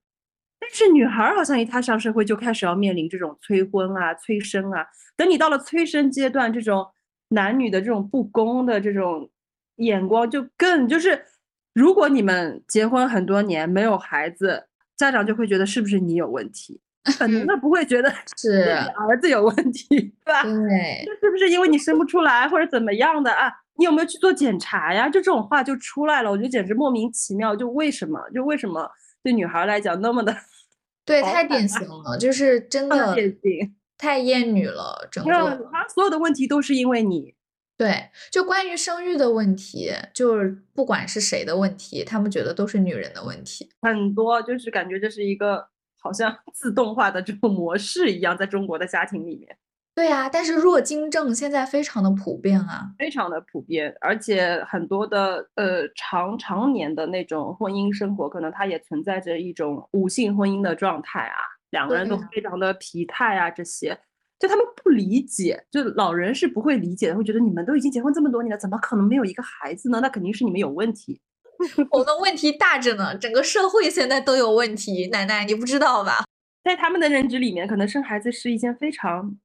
但是女孩好像一踏上社会就开始要面临这种催婚啊、催生啊。等你到了催生阶段，这种男女的这种不公的这种眼光就更就是。如果你们结婚很多年没有孩子，家长就会觉得是不是你有问题？本能的不会觉得是儿子有问题，对吧？对，这是不是因为你生不出来或者怎么样的啊？你有没有去做检查呀？就这种话就出来了，我觉得简直莫名其妙。就为什么？就为什么对女孩来讲那么的？对，太典型了，就是真的，太厌女了。整个他所有的问题都是因为你。对，就关于生育的问题，就是不管是谁的问题，他们觉得都是女人的问题。很多就是感觉这是一个好像 自动化的这种模式一样，在中国的家庭里面。对呀，但是弱精症现在非常的普遍啊，非常的普遍，而且很多的呃长常年的那种婚姻生活，可能它也存在着一种无性婚姻的状态啊，两个人都非常的疲态啊，这些。就他们不理解，就老人是不会理解的，会觉得你们都已经结婚这么多年了，怎么可能没有一个孩子呢？那肯定是你们有问题。我们问题大着呢，整个社会现在都有问题。奶奶，你不知道吧？在他们的认知里面，可能生孩子是一件非常，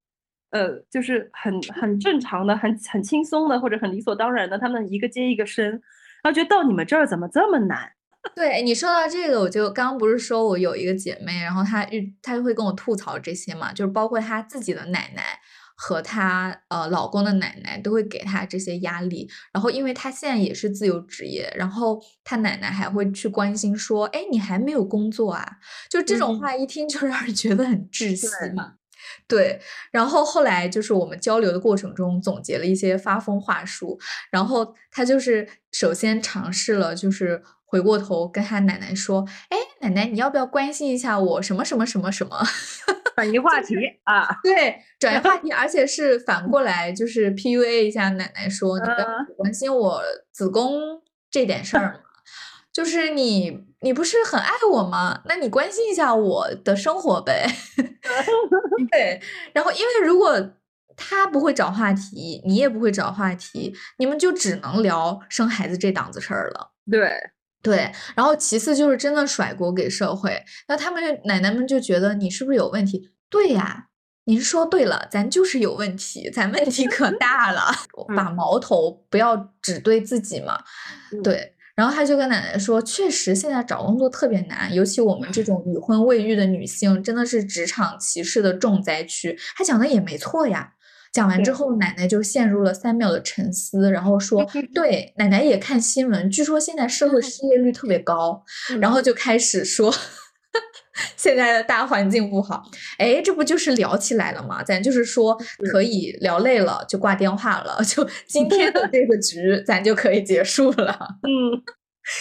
呃，就是很很正常的、很很轻松的，或者很理所当然的。他们一个接一个生，然后觉得到你们这儿怎么这么难？对你说到这个，我就刚刚不是说我有一个姐妹，然后她遇她就会跟我吐槽这些嘛，就是包括她自己的奶奶和她呃老公的奶奶都会给她这些压力，然后因为她现在也是自由职业，然后她奶奶还会去关心说，哎，你还没有工作啊？就这种话一听就 让人觉得很窒息嘛。对，然后后来就是我们交流的过程中总结了一些发疯话术，然后她就是首先尝试了就是。回过头跟他奶奶说：“哎，奶奶，你要不要关心一下我什么什么什么什么？转移话题啊？对，转移话题，而且是反过来，就是 PUA 一下奶奶，说你不要关心我子宫这点事儿嘛。就是你，你不是很爱我吗？那你关心一下我的生活呗。对，然后因为如果他不会找话题，你也不会找话题，你们就只能聊生孩子这档子事儿了。对。”对，然后其次就是真的甩锅给社会，那他们奶奶们就觉得你是不是有问题？对呀，您说对了，咱就是有问题，咱问题可大了，把矛头不要只对自己嘛。对，然后他就跟奶奶说，确实现在找工作特别难，尤其我们这种已婚未育的女性，真的是职场歧视的重灾区。他讲的也没错呀。讲完之后，奶奶就陷入了三秒的沉思，然后说：“对，奶奶也看新闻，据说现在社会失业率特别高。”然后就开始说：“ 现在的大环境不好。”哎，这不就是聊起来了吗？咱就是说可以聊累了就挂电话了，就 今天的这个局咱就可以结束了。嗯，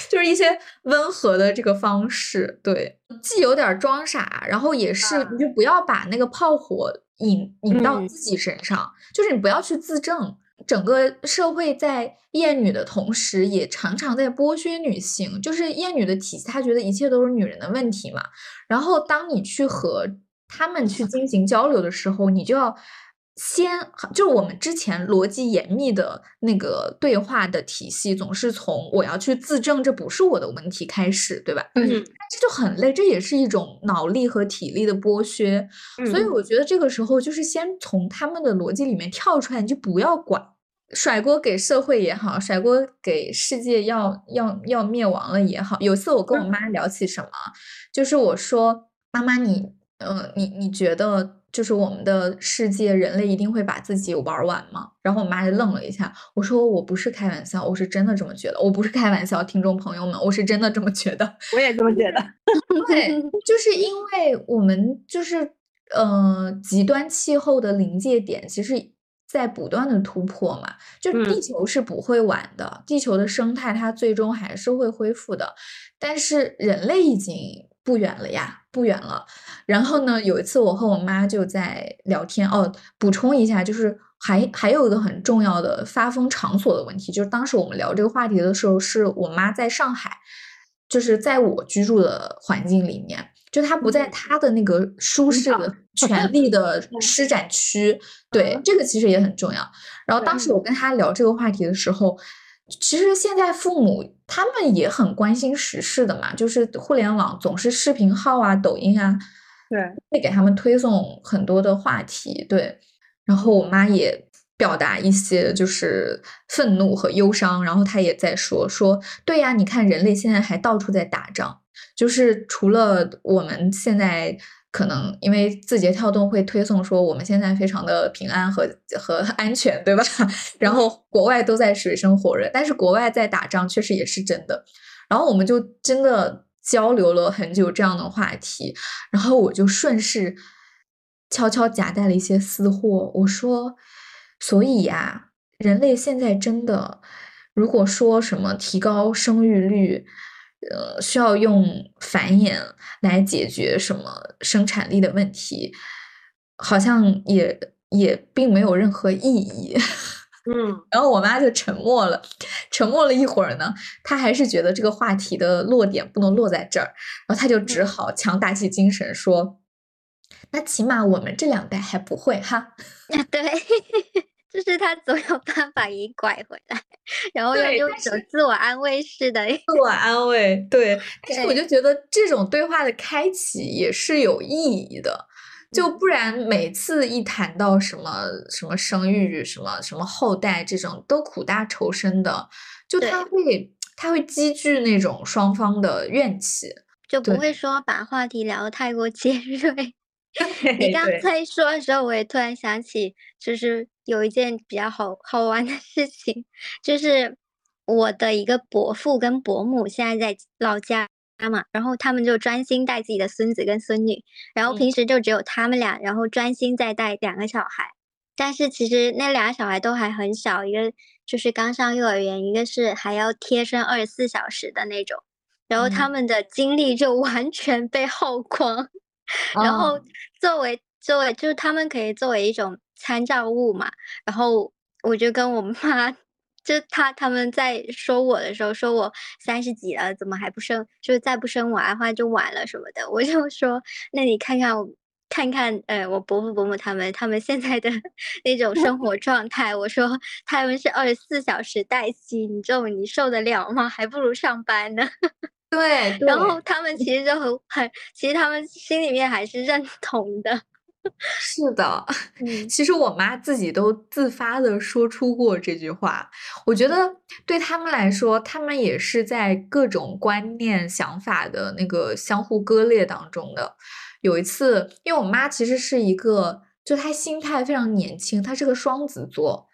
就是一些温和的这个方式，对，既有点装傻，然后也是你就不要把那个炮火。引引到自己身上，就是你不要去自证。整个社会在厌女的同时，也常常在剥削女性。就是厌女的体系，他觉得一切都是女人的问题嘛。然后当你去和他们去进行交流的时候，你就要。先就是我们之前逻辑严密的那个对话的体系，总是从我要去自证这不是我的问题开始，对吧？嗯，这就很累，这也是一种脑力和体力的剥削。所以我觉得这个时候就是先从他们的逻辑里面跳出来，你就不要管，甩锅给社会也好，甩锅给世界要要要灭亡了也好。有次我跟我妈聊起什么，就是我说妈妈，你呃，你你觉得？就是我们的世界，人类一定会把自己玩完吗？然后我妈就愣了一下，我说我不是开玩笑，我是真的这么觉得，我不是开玩笑，听众朋友们，我是真的这么觉得。我也这么觉得。对，就是因为我们就是呃极端气候的临界点，其实在不断的突破嘛，就地球是不会完的，地球的生态它最终还是会恢复的，但是人类已经。不远了呀，不远了。然后呢，有一次我和我妈就在聊天哦。补充一下，就是还还有一个很重要的发疯场所的问题，就是当时我们聊这个话题的时候，是我妈在上海，就是在我居住的环境里面，就她不在她的那个舒适的 权力的施展区。对，这个其实也很重要。然后当时我跟她聊这个话题的时候。其实现在父母他们也很关心时事的嘛，就是互联网总是视频号啊、抖音啊，对，会给他们推送很多的话题。对，然后我妈也表达一些就是愤怒和忧伤，然后她也在说说，对呀，你看人类现在还到处在打仗，就是除了我们现在。可能因为字节跳动会推送说我们现在非常的平安和和安全，对吧？然后国外都在水深火热，但是国外在打仗确实也是真的。然后我们就真的交流了很久这样的话题，然后我就顺势悄悄夹带了一些私货，我说：所以呀，人类现在真的，如果说什么提高生育率。呃，需要用繁衍来解决什么生产力的问题，好像也也并没有任何意义。嗯，然后我妈就沉默了，沉默了一会儿呢，她还是觉得这个话题的落点不能落在这儿，然后她就只好强打起精神说：“那起码我们这两代还不会哈。”对。就是他总有办法给你拐回来，然后又用一种自我安慰式的自我安慰。对，但是我就觉得这种对话的开启也是有意义的，就不然每次一谈到什么什么生育、什么什么后代这种都苦大仇深的，就他会他会积聚那种双方的怨气，就不会说把话题聊得太过尖锐。你刚才说的时候，我也突然想起，就是有一件比较好好玩的事情，就是我的一个伯父跟伯母现在在老家嘛，然后他们就专心带自己的孙子跟孙女，然后平时就只有他们俩，然后专心在带两个小孩，但是其实那俩小孩都还很小，一个就是刚上幼儿园，一个是还要贴身二十四小时的那种，然后他们的精力就完全被耗光。然后作为作为就是他们可以作为一种参照物嘛，然后我就跟我妈，就他他们在说我的时候，说我三十几了，怎么还不生？就是再不生娃的话就晚了什么的。我就 说，那你看看我看看，呃，我伯父伯母他们他们现在的 那种生活状态，我说他们是二十四小时待机，你这种你受得了吗？还不如上班呢。对，然后他们其实就很很，其实他们心里面还是认同的。是的，其实我妈自己都自发的说出过这句话。我觉得对他们来说，他们也是在各种观念、想法的那个相互割裂当中的。有一次，因为我妈其实是一个，就她心态非常年轻，她是个双子座。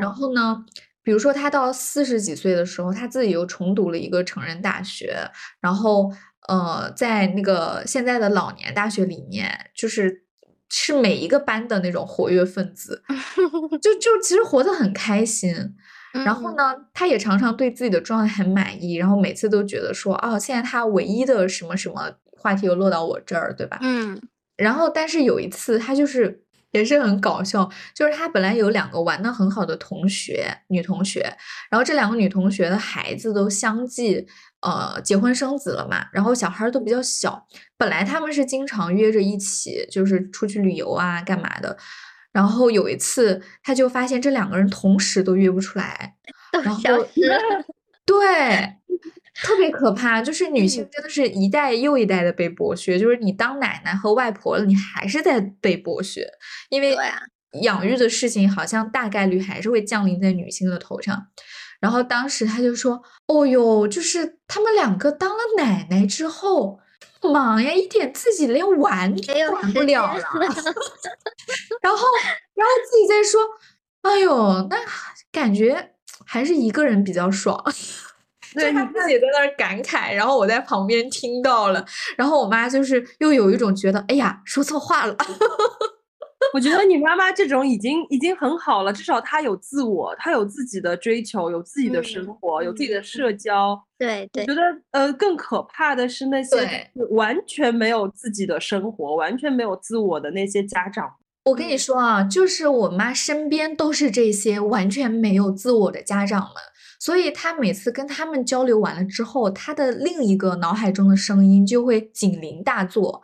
然后呢？比如说，她到四十几岁的时候，她自己又重读了一个成人大学，然后，呃，在那个现在的老年大学里面，就是是每一个班的那种活跃分子，就就其实活得很开心。然后呢，他也常常对自己的状态很满意，然后每次都觉得说，哦，现在他唯一的什么什么话题又落到我这儿，对吧？嗯。然后，但是有一次，他就是也是很搞笑，就是他本来有两个玩的很好的同学，女同学，然后这两个女同学的孩子都相继呃结婚生子了嘛，然后小孩都比较小，本来他们是经常约着一起就是出去旅游啊干嘛的，然后有一次他就发现这两个人同时都约不出来，然后对。特别可怕，就是女性真的是一代又一代的被剥削，就是你当奶奶和外婆了，你还是在被剥削，因为养育的事情好像大概率还是会降临在女性的头上。然后当时他就说：“哦哟，就是他们两个当了奶奶之后，忙呀，一点自己连玩都玩不了了。然后，然后自己在说：哎呦，那感觉还是一个人比较爽。”对他自己在那儿感慨，然后我在旁边听到了，然后我妈就是又有一种觉得，哎呀，说错话了。我觉得你妈妈这种已经已经很好了，至少她有自我，她有自己的追求，有自己的生活，有自己的社交。对对。我觉得呃，更可怕的是那些完全没有自己的生活、完全没有自我的那些家长。我跟你说啊，就是我妈身边都是这些完全没有自我的家长们。所以她每次跟他们交流完了之后，她的另一个脑海中的声音就会警铃大作，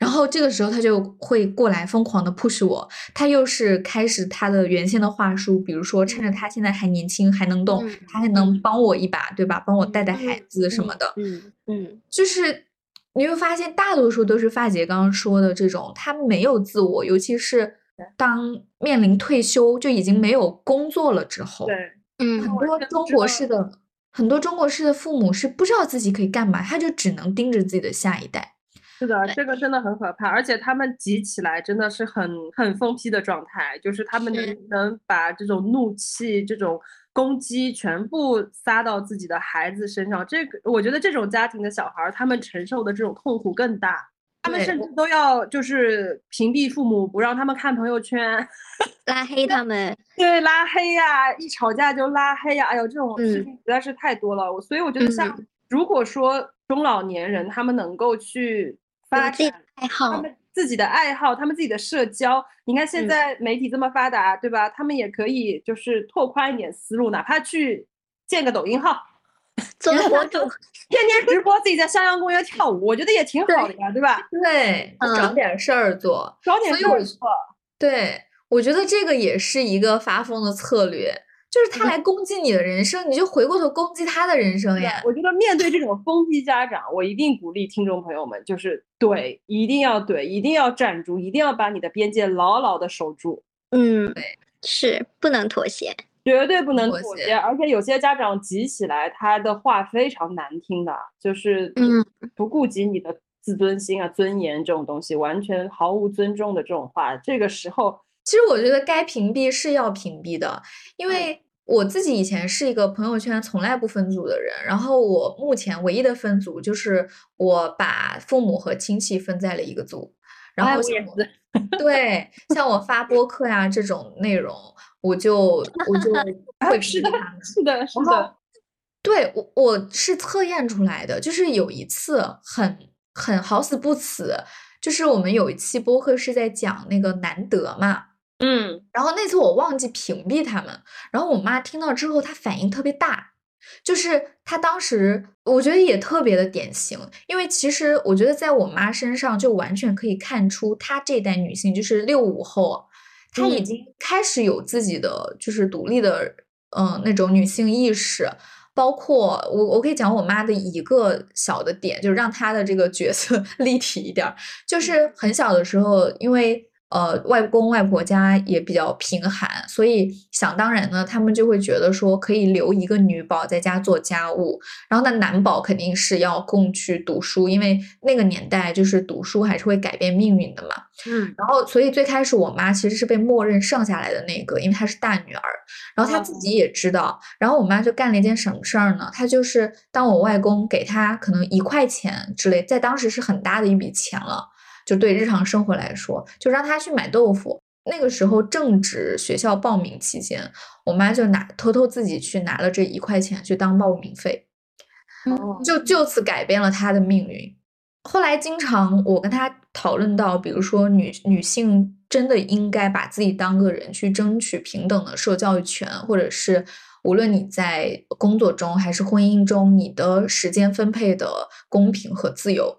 然后这个时候他就会过来疯狂的 push 我，他又是开始他的原先的话术，比如说趁着他现在还年轻还能动，他还能帮我一把，对吧？帮我带带孩子什么的，嗯嗯，就是你会发现大多数都是发姐刚刚说的这种，他没有自我，尤其是当面临退休就已经没有工作了之后，对。嗯，很多中国式的很多中国式的父母是不知道自己可以干嘛，他就只能盯着自己的下一代。是的，这个真的很可怕，而且他们急起来真的是很很疯批的状态，就是他们能能把这种怒气、这种攻击全部撒到自己的孩子身上。这个我觉得这种家庭的小孩，他们承受的这种痛苦更大。他们甚至都要就是屏蔽父母，不让他们看朋友圈，拉黑他们。对，拉黑呀，一吵架就拉黑呀。哎呦，这种事情实在是太多了。所以我觉得，像如果说中老年人他们能够去发展爱好，他们自己的爱好，他们自己的社交，你看现在媒体这么发达，对吧？他们也可以就是拓宽一点思路，哪怕去建个抖音号。做博主，天天直播自己在襄阳公园跳舞，我觉得也挺好的呀，对吧？对，找点事儿做，找点事儿做。对，我觉得这个也是一个发疯的策略，就是他来攻击你的人生，你就回过头攻击他的人生呀。我觉得面对这种疯批家长，我一定鼓励听众朋友们，就是怼，一定要怼，一定要站住，一定要把你的边界牢牢的守住。嗯，对，是不能妥协。绝对不能妥协，而且有些家长急起来，他的话非常难听的，就是嗯，不顾及你的自尊心啊、尊严这种东西，完全毫无尊重的这种话。这个时候，其实我觉得该屏蔽是要屏蔽的，因为我自己以前是一个朋友圈从来不分组的人，然后我目前唯一的分组就是我把父母和亲戚分在了一个组，然后 对，像我发播客呀这种内容。我就我就 会是的，是的，是的，对我我是测验出来的，就是有一次很很好死不死，就是我们有一期播客是在讲那个难得嘛，嗯，然后那次我忘记屏蔽他们，然后我妈听到之后，她反应特别大，就是她当时我觉得也特别的典型，因为其实我觉得在我妈身上就完全可以看出，她这代女性就是六五后。她已经开始有自己的就是独立的，嗯，那种女性意识，包括我，我可以讲我妈的一个小的点，就是让她的这个角色 立体一点，就是很小的时候，因为。呃，外公外婆家也比较贫寒，所以想当然呢，他们就会觉得说可以留一个女宝在家做家务，然后那男宝肯定是要供去读书，因为那个年代就是读书还是会改变命运的嘛。嗯，然后所以最开始我妈其实是被默认剩下来的那个，因为她是大女儿，然后她自己也知道，然后我妈就干了一件什么事儿呢？她就是当我外公给她可能一块钱之类，在当时是很大的一笔钱了。就对日常生活来说，就让他去买豆腐。那个时候正值学校报名期间，我妈就拿偷偷自己去拿了这一块钱去当报名费，就就此改变了他的命运。后来经常我跟他讨论到，比如说女女性真的应该把自己当个人去争取平等的受教育权，或者是无论你在工作中还是婚姻中，你的时间分配的公平和自由。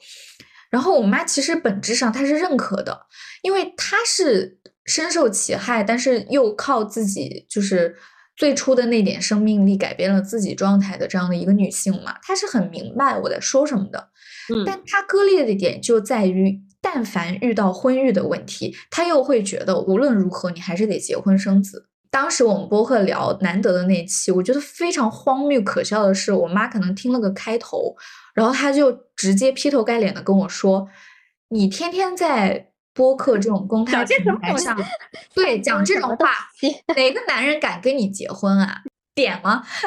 然后我妈其实本质上她是认可的，因为她是深受其害，但是又靠自己就是最初的那点生命力改变了自己状态的这样的一个女性嘛，她是很明白我在说什么的。嗯，但她割裂的点就在于，但凡遇到婚育的问题，她又会觉得无论如何你还是得结婚生子。当时我们播客聊难得的那期，我觉得非常荒谬可笑的是，我妈可能听了个开头。然后她就直接劈头盖脸的跟我说：“你天天在播客这种公开平台上，对讲这种话，哪个男人敢跟你结婚啊？点吗？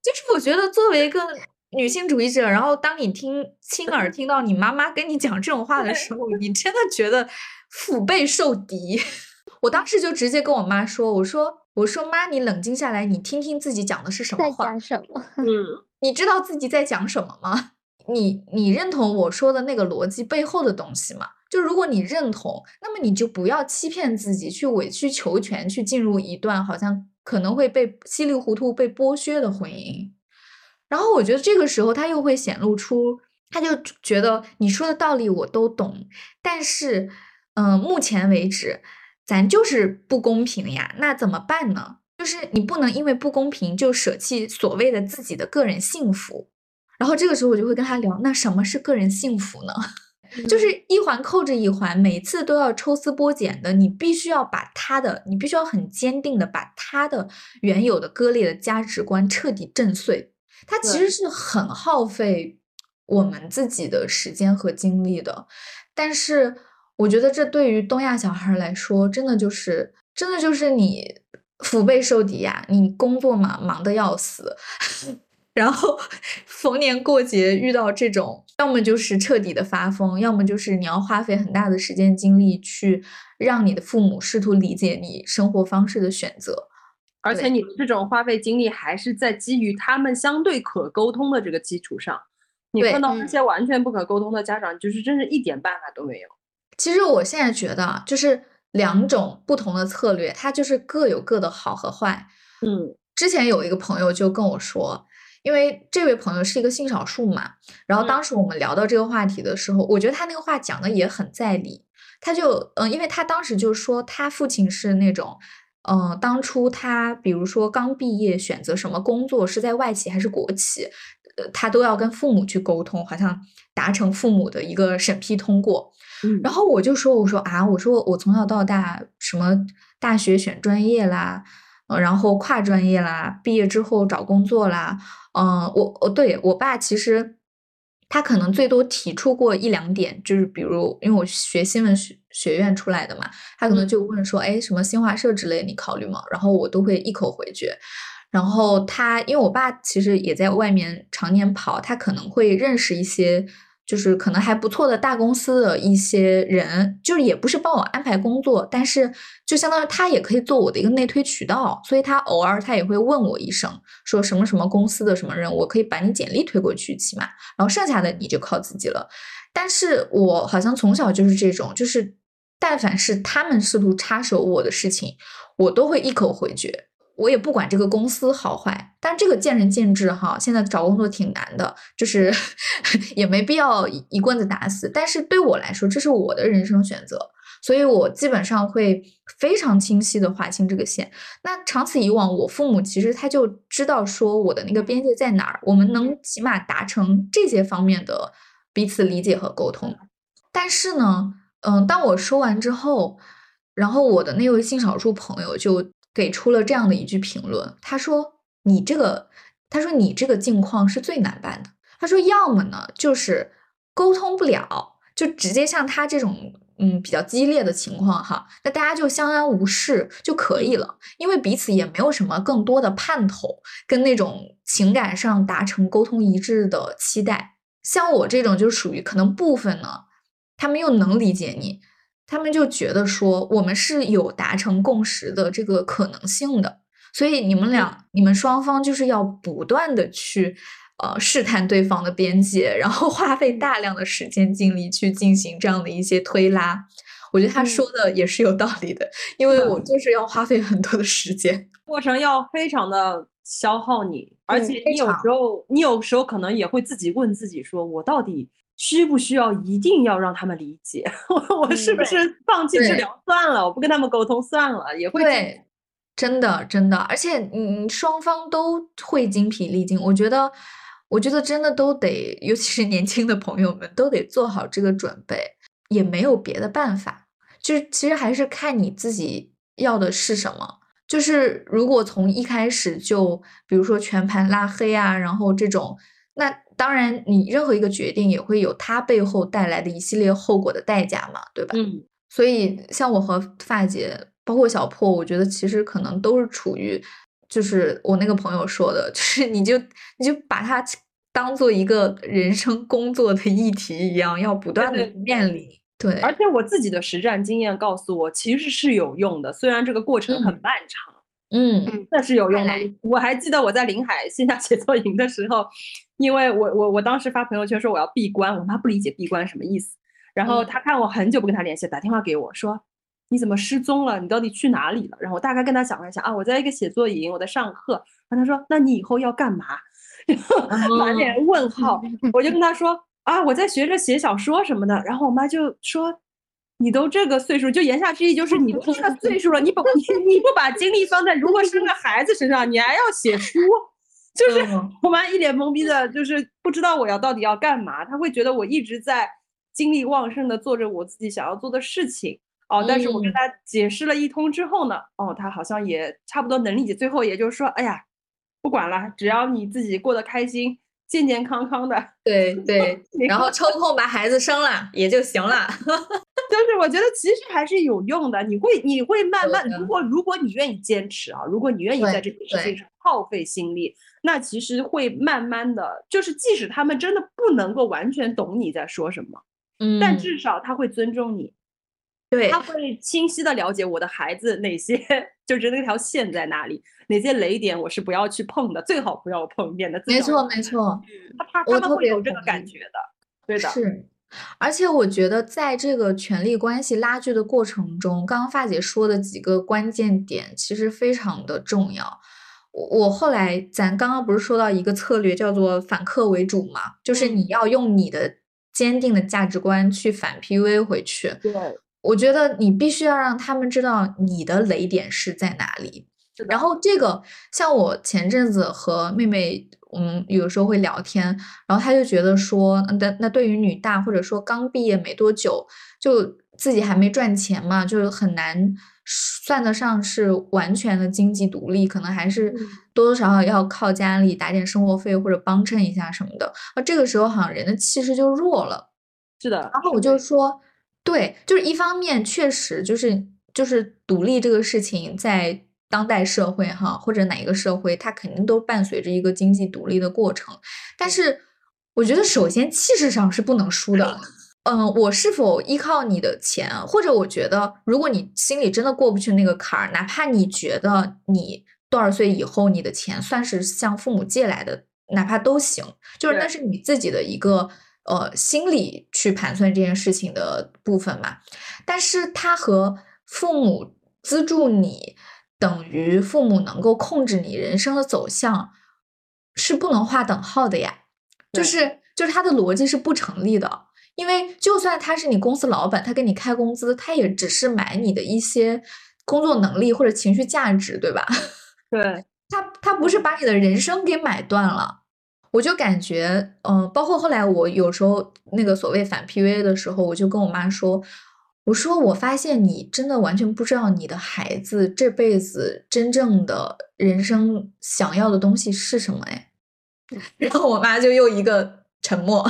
就是我觉得作为一个女性主义者，然后当你听亲耳听到你妈妈跟你讲这种话的时候，你真的觉得腹背受敌。我当时就直接跟我妈说：我说我说妈，你冷静下来，你听听自己讲的是什么话，讲什么？嗯。”你知道自己在讲什么吗？你你认同我说的那个逻辑背后的东西吗？就如果你认同，那么你就不要欺骗自己，去委曲求全，去进入一段好像可能会被稀里糊涂被剥削的婚姻。然后我觉得这个时候他又会显露出，他就觉得你说的道理我都懂，但是，嗯，目前为止咱就是不公平呀，那怎么办呢？就是你不能因为不公平就舍弃所谓的自己的个人幸福，然后这个时候我就会跟他聊，那什么是个人幸福呢？就是一环扣着一环，每次都要抽丝剥茧的，你必须要把他的，你必须要很坚定的把他的原有的割裂的价值观彻底震碎。他其实是很耗费我们自己的时间和精力的，但是我觉得这对于东亚小孩来说，真的就是真的就是你。腹背受敌呀！你工作嘛，忙得要死，然后逢年过节遇到这种，要么就是彻底的发疯，要么就是你要花费很大的时间精力去让你的父母试图理解你生活方式的选择，而且你这种花费精力还是在基于他们相对可沟通的这个基础上，你碰到那些完全不可沟通的家长，就是真是一点办法都没有。其实我现在觉得，就是。两种不同的策略，它就是各有各的好和坏。嗯，之前有一个朋友就跟我说，因为这位朋友是一个性少数嘛，然后当时我们聊到这个话题的时候，我觉得他那个话讲的也很在理。他就嗯，因为他当时就说他父亲是那种，嗯，当初他比如说刚毕业选择什么工作是在外企还是国企，呃，他都要跟父母去沟通，好像达成父母的一个审批通过。然后我就说，我说啊，我说我从小到大，什么大学选专业啦，呃，然后跨专业啦，毕业之后找工作啦，嗯，我我对我爸其实他可能最多提出过一两点，就是比如因为我学新闻学学院出来的嘛，他可能就问说，哎，什么新华社之类，你考虑吗？然后我都会一口回绝。然后他因为我爸其实也在外面常年跑，他可能会认识一些。就是可能还不错的大公司的一些人，就是也不是帮我安排工作，但是就相当于他也可以做我的一个内推渠道，所以他偶尔他也会问我一声，说什么什么公司的什么人，我可以把你简历推过去，起码，然后剩下的你就靠自己了。但是我好像从小就是这种，就是但凡是他们试图插手我的事情，我都会一口回绝。我也不管这个公司好坏，但这个见仁见智哈。现在找工作挺难的，就是 也没必要一棍子打死。但是对我来说，这是我的人生选择，所以我基本上会非常清晰的划清这个线。那长此以往，我父母其实他就知道说我的那个边界在哪儿，我们能起码达成这些方面的彼此理解和沟通。但是呢，嗯，当我说完之后，然后我的那位性少数朋友就。给出了这样的一句评论，他说：“你这个，他说你这个境况是最难办的。他说，要么呢就是沟通不了，就直接像他这种，嗯，比较激烈的情况哈，那大家就相安无事就可以了，因为彼此也没有什么更多的盼头跟那种情感上达成沟通一致的期待。像我这种就属于可能部分呢，他们又能理解你。”他们就觉得说我们是有达成共识的这个可能性的，所以你们俩、你们双方就是要不断的去呃试探对方的边界，然后花费大量的时间精力去进行这样的一些推拉。我觉得他说的也是有道理的，因为我就是要花费很多的时间，过程要非常的消耗你，而且你有时候你有时候可能也会自己问自己说，我到底需不需要一定要让他们理解？我我是不是放弃治疗算了？我不跟他们沟通算了？也会对，真的真的，而且嗯，双方都会精疲力尽，我觉得。我觉得真的都得，尤其是年轻的朋友们，都得做好这个准备，也没有别的办法。就是其实还是看你自己要的是什么。就是如果从一开始就，比如说全盘拉黑啊，然后这种，那当然你任何一个决定也会有它背后带来的一系列后果的代价嘛，对吧？嗯。所以像我和发姐，包括小破，我觉得其实可能都是处于。就是我那个朋友说的，就是你就你就把它当做一个人生工作的议题一样，要不断的面临。对，而且我自己的实战经验告诉我，其实是有用的，虽然这个过程很漫长，嗯，但是有用的。我还记得我在临海线下写作营的时候，因为我我我当时发朋友圈说我要闭关，我妈不理解闭关什么意思，然后她看我很久不跟她联系，打电话给我说。你怎么失踪了？你到底去哪里了？然后我大概跟她讲了一下啊，我在一个写作营，我在上课。然后她说：“那你以后要干嘛？” 满脸问号。我就跟她说：“啊，我在学着写小说什么的。”然后我妈就说：“你都这个岁数，就言下之意就是你都这个岁数了，你不你你不把精力放在如果生个孩子身上，你还要写书？”就是我妈一脸懵逼的，就是不知道我要到底要干嘛。她会觉得我一直在精力旺盛的做着我自己想要做的事情。哦，但是我跟她解释了一通之后呢，哦，她好像也差不多能理解。最后也就是说，哎呀，不管了，只要你自己过得开心、健健康康的，对 对，然后抽空把孩子生了也就行了。就是我觉得其实还是有用的，你会你会慢慢，如果如果你愿意坚持啊，如果你愿意在这件事情上耗费心力，那其实会慢慢的，就是即使他们真的不能够完全懂你在说什么，嗯，但至少他会尊重你。对，他会清晰的了解我的孩子哪些，就是那条线在哪里，哪些雷点我是不要去碰的，最好不要碰，免得没错没错，他他他们会有这个感觉的，对的。是，而且我觉得在这个权力关系拉锯的过程中，刚刚发姐说的几个关键点其实非常的重要。我我后来咱刚刚不是说到一个策略叫做反客为主嘛，就是你要用你的坚定的价值观去反 PUA 回去。对。我觉得你必须要让他们知道你的雷点是在哪里。然后这个，像我前阵子和妹妹，嗯，有时候会聊天，然后她就觉得说，那那对于女大或者说刚毕业没多久，就自己还没赚钱嘛，就是很难算得上是完全的经济独立，可能还是多多少少要靠家里打点生活费或者帮衬一下什么的。那这个时候好像人的气势就弱了。是的。然后我就说。对，就是一方面确实就是就是独立这个事情，在当代社会哈，或者哪一个社会，它肯定都伴随着一个经济独立的过程。但是我觉得，首先气势上是不能输的。嗯，我是否依靠你的钱，或者我觉得，如果你心里真的过不去那个坎儿，哪怕你觉得你多少岁以后你的钱算是向父母借来的，哪怕都行，就是那是你自己的一个。呃，心理去盘算这件事情的部分嘛，但是他和父母资助你等于父母能够控制你人生的走向是不能划等号的呀，就是就是他的逻辑是不成立的，因为就算他是你公司老板，他给你开工资，他也只是买你的一些工作能力或者情绪价值，对吧？对他他不是把你的人生给买断了。我就感觉，嗯，包括后来我有时候那个所谓反 PUA 的时候，我就跟我妈说，我说我发现你真的完全不知道你的孩子这辈子真正的人生想要的东西是什么哎，然后我妈就又一个沉默，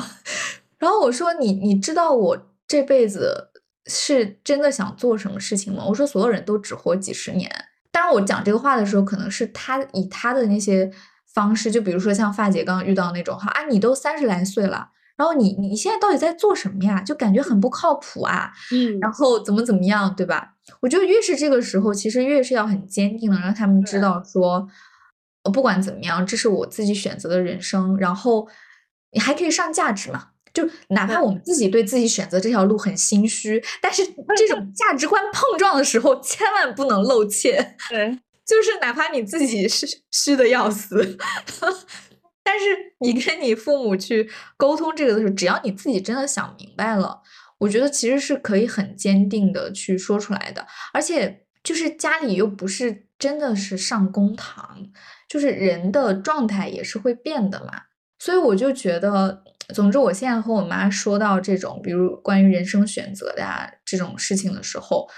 然后我说你你知道我这辈子是真的想做什么事情吗？我说所有人都只活几十年，当然我讲这个话的时候，可能是他以他的那些。方式就比如说像发姐刚刚遇到那种哈啊，你都三十来岁了，然后你你现在到底在做什么呀？就感觉很不靠谱啊，嗯，然后怎么怎么样，对吧？我觉得越是这个时候，其实越是要很坚定的让他们知道说，呃，不管怎么样，这是我自己选择的人生，然后你还可以上价值嘛。就哪怕我们自己对自己选择这条路很心虚，但是这种价值观碰撞的时候，千万不能露怯。对，就是哪怕你自己是虚的要死，但是你跟你父母去沟通这个的时候，只要你自己真的想明白了，我觉得其实是可以很坚定的去说出来的。而且就是家里又不是真的是上公堂，就是人的状态也是会变的嘛。所以我就觉得，总之，我现在和我妈说到这种，比如关于人生选择的呀这种事情的时候，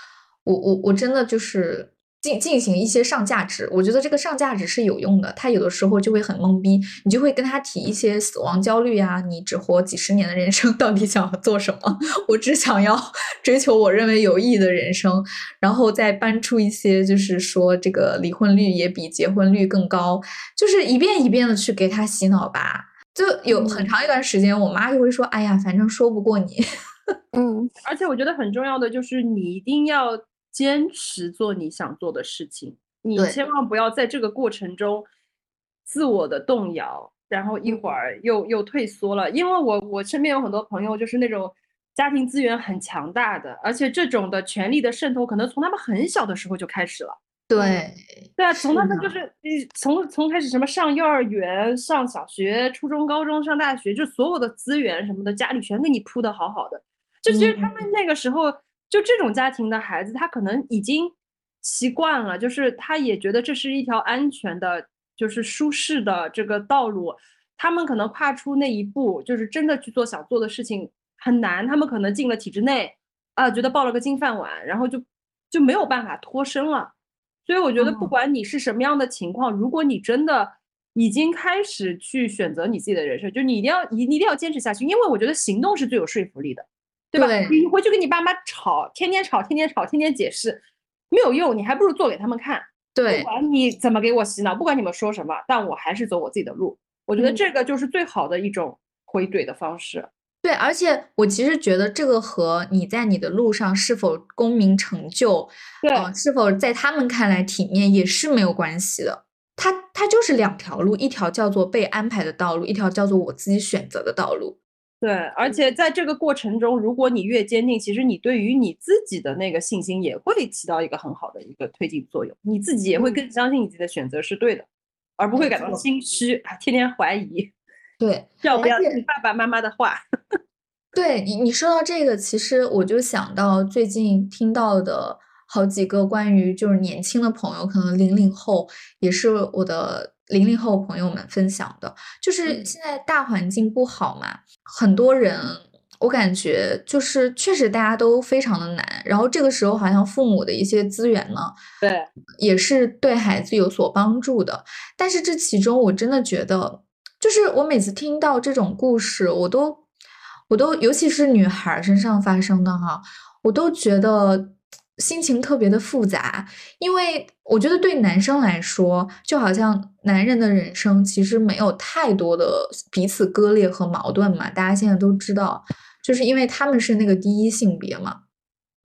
我我我真的就是进进行一些上价值。我觉得这个上价值是有用的。他有的时候就会很懵逼，你就会跟他提一些死亡焦虑啊，你只活几十年的人生，到底想要做什么？我只想要 追求我认为有意义的人生，然后再搬出一些，就是说这个离婚率也比结婚率更高，就是一遍一遍的去给他洗脑吧。就有很长一段时间，我妈就会说：“哎呀，反正说不过你。” 嗯，而且我觉得很重要的就是，你一定要坚持做你想做的事情，你千万不要在这个过程中自我的动摇，然后一会儿又又退缩了。因为我我身边有很多朋友，就是那种家庭资源很强大的，而且这种的权力的渗透，可能从他们很小的时候就开始了。对，对啊，从他们就是你从从开始什么上幼儿园、上小学、初中、高中、上大学，就所有的资源什么的，家里全给你铺的好好的。就其实他们那个时候，就这种家庭的孩子，他可能已经习惯了，就是他也觉得这是一条安全的，就是舒适的这个道路。他们可能跨出那一步，就是真的去做想做的事情很难。他们可能进了体制内，啊，觉得抱了个金饭碗，然后就就没有办法脱身了。所以我觉得，不管你是什么样的情况，如果你真的已经开始去选择你自己的人生，就你一定要你你一定要坚持下去，因为我觉得行动是最有说服力的，对吧？你回去跟你爸妈吵，天天吵，天天吵，天天解释，没有用，你还不如做给他们看。对，不管你怎么给我洗脑，不管你们说什么，但我还是走我自己的路。我觉得这个就是最好的一种回怼的方式。对，而且我其实觉得这个和你在你的路上是否功名成就，对，是否在他们看来体面也是没有关系的。它它就是两条路，一条叫做被安排的道路，一条叫做我自己选择的道路。对，而且在这个过程中，如果你越坚定，其实你对于你自己的那个信心也会起到一个很好的一个推进作用，你自己也会更相信你自己的选择是对的，而不会感到心虚啊，天天怀疑。对，要不要听爸爸妈妈的话？对你，你说到这个，其实我就想到最近听到的好几个关于就是年轻的朋友，可能零零后也是我的零零后朋友们分享的，就是现在大环境不好嘛，很多人我感觉就是确实大家都非常的难，然后这个时候好像父母的一些资源呢，对，也是对孩子有所帮助的，但是这其中我真的觉得。就是我每次听到这种故事，我都，我都，尤其是女孩身上发生的哈，我都觉得心情特别的复杂。因为我觉得对男生来说，就好像男人的人生其实没有太多的彼此割裂和矛盾嘛。大家现在都知道，就是因为他们是那个第一性别嘛。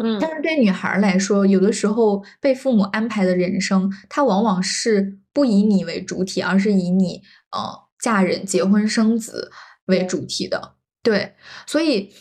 嗯。但是对女孩来说，有的时候被父母安排的人生，它往往是不以你为主体，而是以你，呃。嫁人、结婚、生子为主体的，对，所以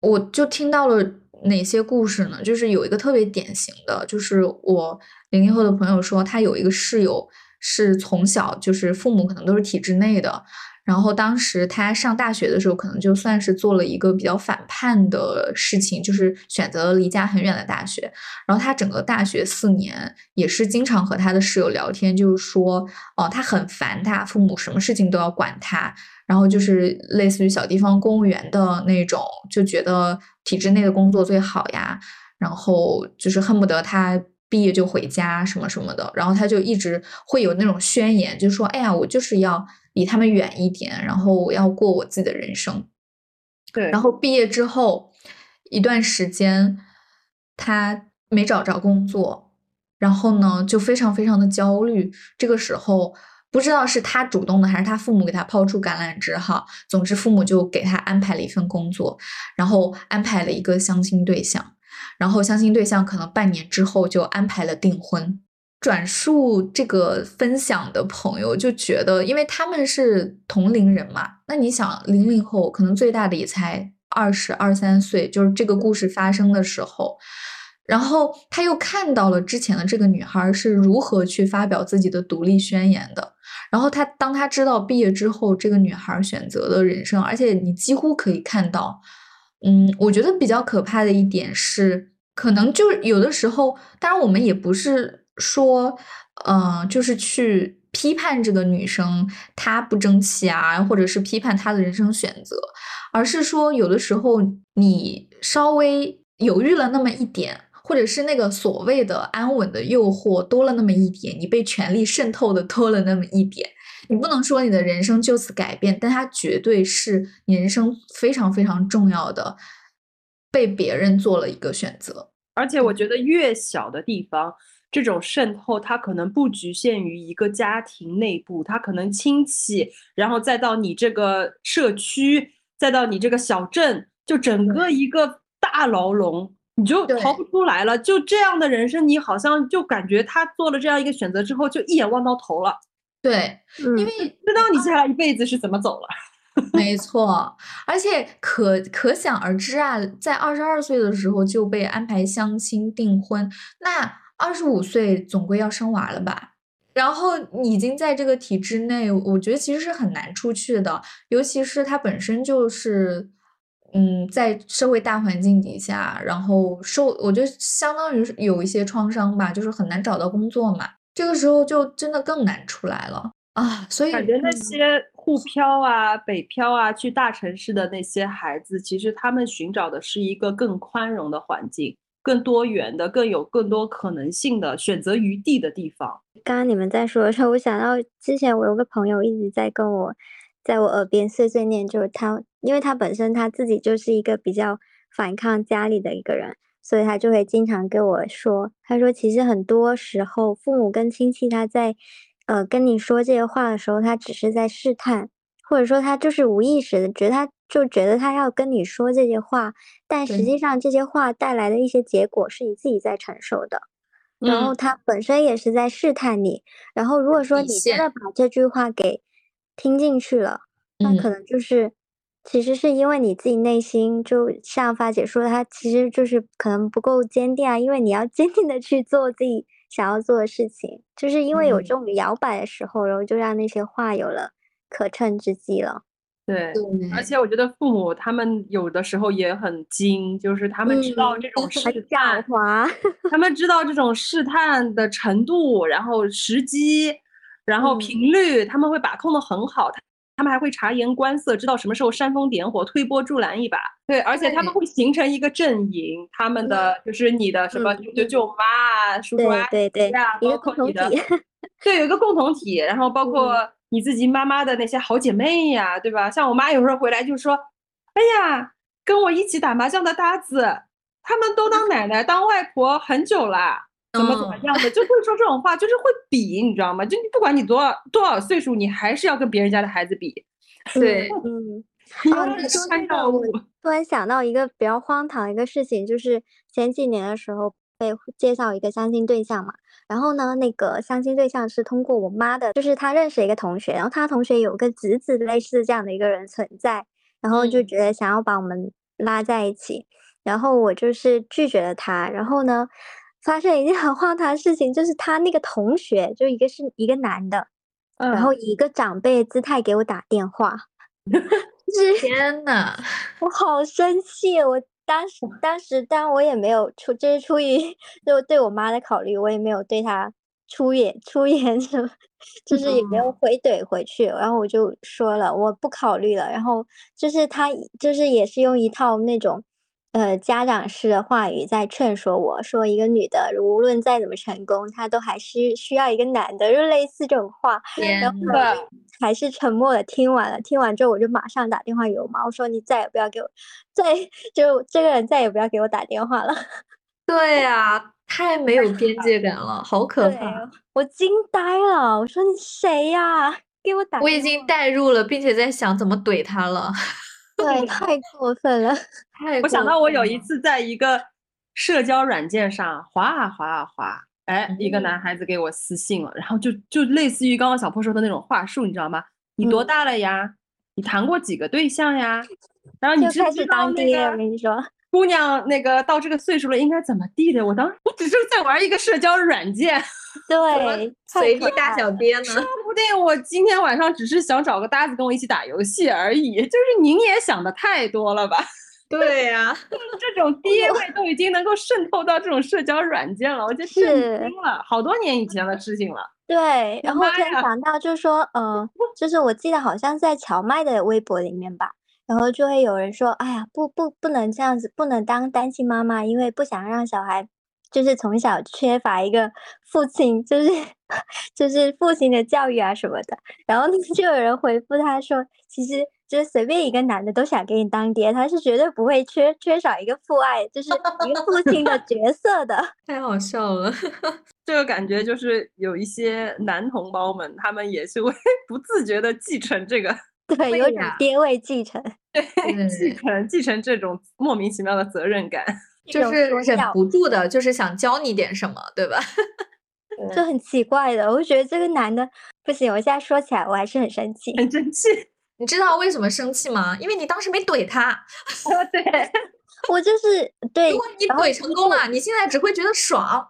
我就听到了哪些故事呢？就是有一个特别典型的，就是我零零后的朋友说，他有一个室友是从小就是父母可能都是体制内的。然后当时他上大学的时候，可能就算是做了一个比较反叛的事情，就是选择了离家很远的大学。然后他整个大学四年也是经常和他的室友聊天，就是说，哦，他很烦他父母，什么事情都要管他。然后就是类似于小地方公务员的那种，就觉得体制内的工作最好呀。然后就是恨不得他毕业就回家什么什么的。然后他就一直会有那种宣言，就是说，哎呀，我就是要。离他们远一点，然后我要过我自己的人生。对，然后毕业之后一段时间，他没找着工作，然后呢就非常非常的焦虑。这个时候不知道是他主动的还是他父母给他抛出橄榄枝哈。总之父母就给他安排了一份工作，然后安排了一个相亲对象，然后相亲对象可能半年之后就安排了订婚。转述这个分享的朋友就觉得，因为他们是同龄人嘛，那你想，零零后可能最大的也才二十二三岁，就是这个故事发生的时候，然后他又看到了之前的这个女孩是如何去发表自己的独立宣言的。然后他当他知道毕业之后这个女孩选择的人生，而且你几乎可以看到，嗯，我觉得比较可怕的一点是，可能就有的时候，当然我们也不是说，嗯，就是去批判这个女生她不争气啊，或者是批判她的人生选择，而是说有的时候你稍微犹豫了那么一点。或者是那个所谓的安稳的诱惑多了那么一点，你被权力渗透的多了那么一点，你不能说你的人生就此改变，但它绝对是你人生非常非常重要的，被别人做了一个选择。而且我觉得越小的地方，这种渗透它可能不局限于一个家庭内部，它可能亲戚，然后再到你这个社区，再到你这个小镇，就整个一个大牢笼。你就逃不出来了，就这样的人生，你好像就感觉他做了这样一个选择之后，就一眼望到头了。对，因为知道你接下来一辈子是怎么走了。没错，而且可可想而知啊，在二十二岁的时候就被安排相亲订婚，那二十五岁总归要生娃了吧？然后已经在这个体制内，我觉得其实是很难出去的，尤其是他本身就是。嗯，在社会大环境底下，然后受，我觉得相当于有一些创伤吧，就是很难找到工作嘛。这个时候就真的更难出来了啊！所以感觉那些沪漂啊、北漂啊，去大城市的那些孩子，其实他们寻找的是一个更宽容的环境，更多元的、更有更多可能性的选择余地的地方。刚刚你们在说的时候，我想到之前我有个朋友一直在跟我。在我耳边碎碎念，就是他，因为他本身他自己就是一个比较反抗家里的一个人，所以他就会经常跟我说，他说其实很多时候父母跟亲戚他在，呃跟你说这些话的时候，他只是在试探，或者说他就是无意识的觉得他就觉得他要跟你说这些话，但实际上这些话带来的一些结果是你自己在承受的，然后他本身也是在试探你，然后如果说你真的把这句话给。听进去了，那可能就是，其实是因为你自己内心，就像发姐说的，她其实就是可能不够坚定啊。因为你要坚定的去做自己想要做的事情，就是因为有这种摇摆的时候，然后就让那些话有了可乘之机了。对，而且我觉得父母他们有的时候也很精，就是他们知道这种试探，他们知道这种试探的程度，然后时机。然后频率他们会把控的很好，他他们还会察言观色，知道什么时候煽风点火、推波助澜一把。对，而且他们会形成一个阵营，他们的就是你的什么舅舅妈啊、叔叔啊，对对对，包括你的，对，有一个共同体。然后包括你自己妈妈的那些好姐妹呀，对吧？像我妈有时候回来就说：“哎呀，跟我一起打麻将的搭子，他们都当奶奶、当外婆很久了。”怎么怎么样的就会说这种话，就是会比，你知道吗？就你不管你多少多少岁数，你还是要跟别人家的孩子比。对，嗯。说这个，我突然想到一个比较荒唐的一个事情，就是前几年的时候被介绍一个相亲对象嘛，然后呢，那个相亲对象是通过我妈的，就是他认识一个同学，然后他同学有个侄子类似这样的一个人存在，然后就觉得想要把我们拉在一起，然后我就是拒绝了他，然后呢。发生一件很荒唐的事情，就是他那个同学，就一个是一个男的，然后以一个长辈姿态给我打电话，天呐，我好生气！我当时当时但我也没有出，就是出于就对我妈的考虑，我也没有对她出言出言什么，就是也没有回怼回去，然后我就说了我不考虑了，然后就是他就是也是用一套那种。呃，家长式的话语在劝说我说，一个女的无论再怎么成功，她都还是需要一个男的，就类似这种话。然后还是沉默的听完了，听完之后我就马上打电话给我妈，我说你再也不要给我，再就这个人再也不要给我打电话了。对呀，太没有边界感了，好可怕！我惊呆了，我说你谁呀？给我打！我已经代入了，并且在想怎么怼他了。对，太过分了！太我想到我有一次在一个社交软件上滑啊滑啊滑，哎，一个男孩子给我私信了，然后就就类似于刚刚小破说的那种话术，你知道吗？你多嗯大了呀？你谈过几个对象呀？然后你就开始知不知道那当爹，我跟你说，姑娘那个到这个岁数了应该怎么地的？我当时我只是在玩一个社交软件，对，随地大小便呢？说不定我今天晚上只是想找个搭子跟我一起打游戏而已。就是您也想的太多了吧？对呀、这种爹味 都已经能够渗透到这种社交软件了，我就震是惊了，好多年以前的事情了。对，然后突然想到，就是说，呃，就是我记得好像在荞麦的微博里面吧，然后就会有人说，哎呀，不不不能这样子，不能当单亲妈妈，因为不想让小孩就是从小缺乏一个父亲，就是 就是父亲的教育啊什么的。然后就有人回复他说，其实就是随便一个男的都想给你当爹，他是绝对不会缺缺少一个父爱，就是一个父亲的角色的。太好笑了。这个感觉就是有一些男同胞们，他们也是会不自觉的继承这个，对，有种爹味继承。对继，承继承这种莫名其妙的责任感。就是忍不住的，就是想教你点什么，对吧？就很奇怪的，我就觉得这个男的不行，我现在说起来我还是很生气。很生气。你知道为什么生气吗？因为你当时没怼他。对，我就是对如，果你怼成功了，你现在只会觉得爽。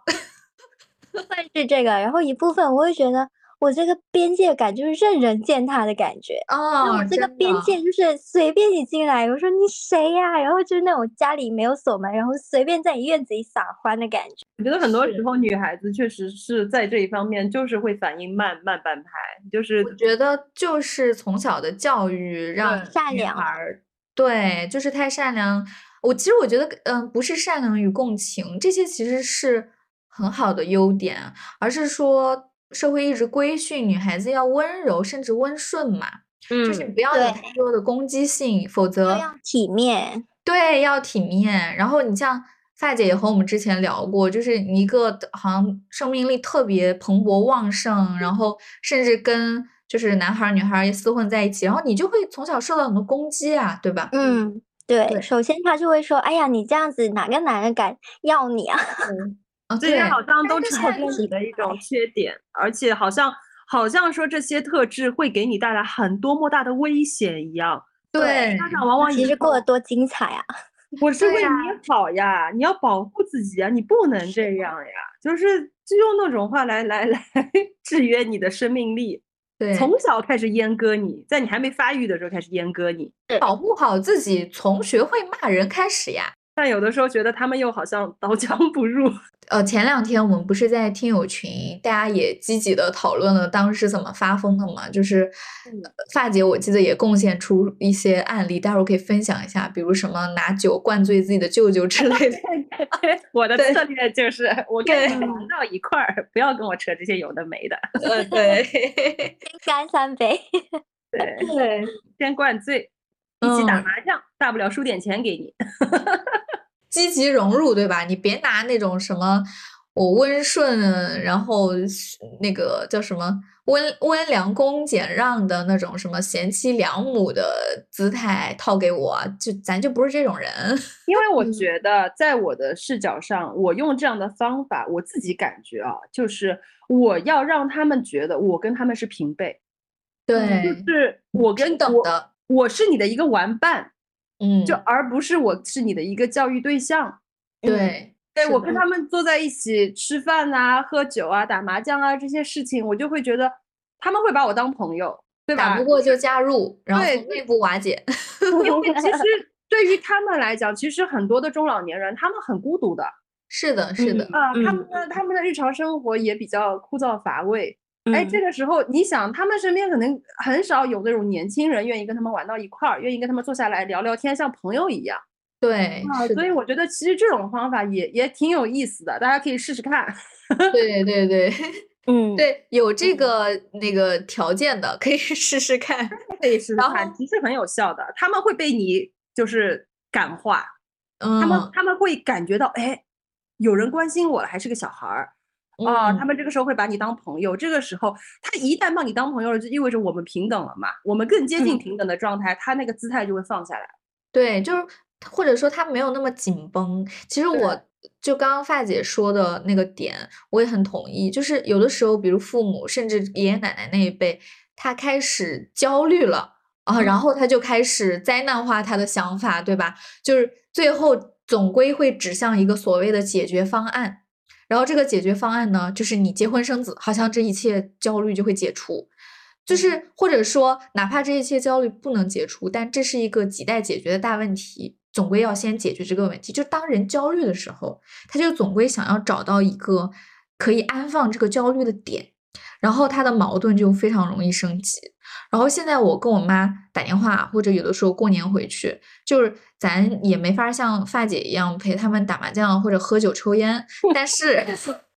部分是这个，然后一部分我会觉得我这个边界感就是任人践踏的感觉。哦，我这个边界就是随便你进来，我说你谁呀、然后就是那种家里没有锁门，然后随便在你院子里撒欢的感觉。我觉得很多时候女孩子确实是在这一方面就是会反应慢慢半拍，就是我觉得就是从小的教育让女善良孩儿，对，就是太善良。我其实我觉得，嗯、不是善良与共情，这些其实是很好的优点，而是说社会一直规训女孩子要温柔，甚至温顺嘛，就是嗯不要有太多的攻击性，否则要体面，对，要体面。然后你像发姐也和我们之前聊过，就是你一个好像生命力特别蓬勃旺盛，然后甚至跟就是男孩儿女孩儿也厮混在一起，然后你就会从小受到很多攻击啊，对吧？嗯，对。对首先他就会说，哎呀，你这样子哪个男人敢要你啊？啊，这些，好像都成为你的一种缺点，而且好像好像说这些特质会给你带来很多莫大的危险一样。对，家长往往以其实过得多精彩啊！我是为你好呀，你要保护自己啊，你不能这样呀，就是就用那种话来来 来制约你的生命力，对，从小开始阉割你，在你还没发育的时候开始阉割你。保护好自己，从学会骂人开始呀。但有的时候觉得他们又好像刀枪不入。呃，前两天我们不是在听友群，大家也积极的讨论了当时怎么发疯的嘛？就是呃发姐，我记得也贡献出一些案例，待会儿可以分享一下，比如什么拿酒灌醉自己的舅舅之类的。我的策略就是，我跟你玩到一块儿，不要跟我扯这些有的没的。呃，对，先干三杯。对，对，先灌醉，一起打嗯麻将，大不了输点钱给你。积极融入，对吧？你别拿那种什么我温顺，然后那个叫什么温温良恭俭让的那种什么贤妻良母的姿态套给我，就咱就不是这种人。因为我嗯觉得，在我的视角上，我用这样的方法，我自己感觉啊，就是我要让他们觉得我跟他们是平辈，对就，是我跟我平等的，我是你的一个玩伴，嗯，就而不是我是你的一个教育对象。对，对我跟他们坐在一起吃饭啊、喝酒啊、打麻将啊这些事情，我就会觉得他们会把我当朋友，对吧？打不过就加入，然后从内部瓦解。因为其实对于他们来讲，其实很多的中老年人他们很孤独的是的，是的，啊，他们嗯的他们的日常生活也比较枯燥乏味。哎，嗯这个时候你想，他们身边可能很少有那种年轻人愿意跟他们玩到一块儿，愿意跟他们坐下来聊聊天，像朋友一样对，啊。所以我觉得其实这种方法也也挺有意思的，大家可以试试看。对对对 嗯，对，有这个那个条件的可以试试看。可以试试看，其实很有效的。他们会被你就是感化，他们嗯，他们会感觉到，哎，有人关心我了，还是个小孩儿啊。他嗯们这个时候会把你当朋友。这个时候，他一旦把你当朋友了，就意味着我们平等了嘛，我们更接近嗯平等的状态，他那个姿态就会放下来。对，就是或者说他没有那么紧绷。其实我就刚刚发姐说的那个点，我也很同意。就是有的时候，比如父母甚至爷爷奶奶那一辈，他开始焦虑了啊，然后他就开始灾难化他的想法，对吧？就是最后总归会指向一个所谓的解决方案。然后这个解决方案呢，就是你结婚生子，好像这一切焦虑就会解除。就是或者说，哪怕这一切焦虑不能解除，但这是一个亟待解决的大问题。总归要先解决这个问题。就当人焦虑的时候，他就总归想要找到一个可以安放这个焦虑的点，然后他的矛盾就非常容易升级。然后现在我跟我妈打电话，或者有的时候过年回去，就是咱也没法像发姐一样陪他们打麻将或者喝酒抽烟，但是。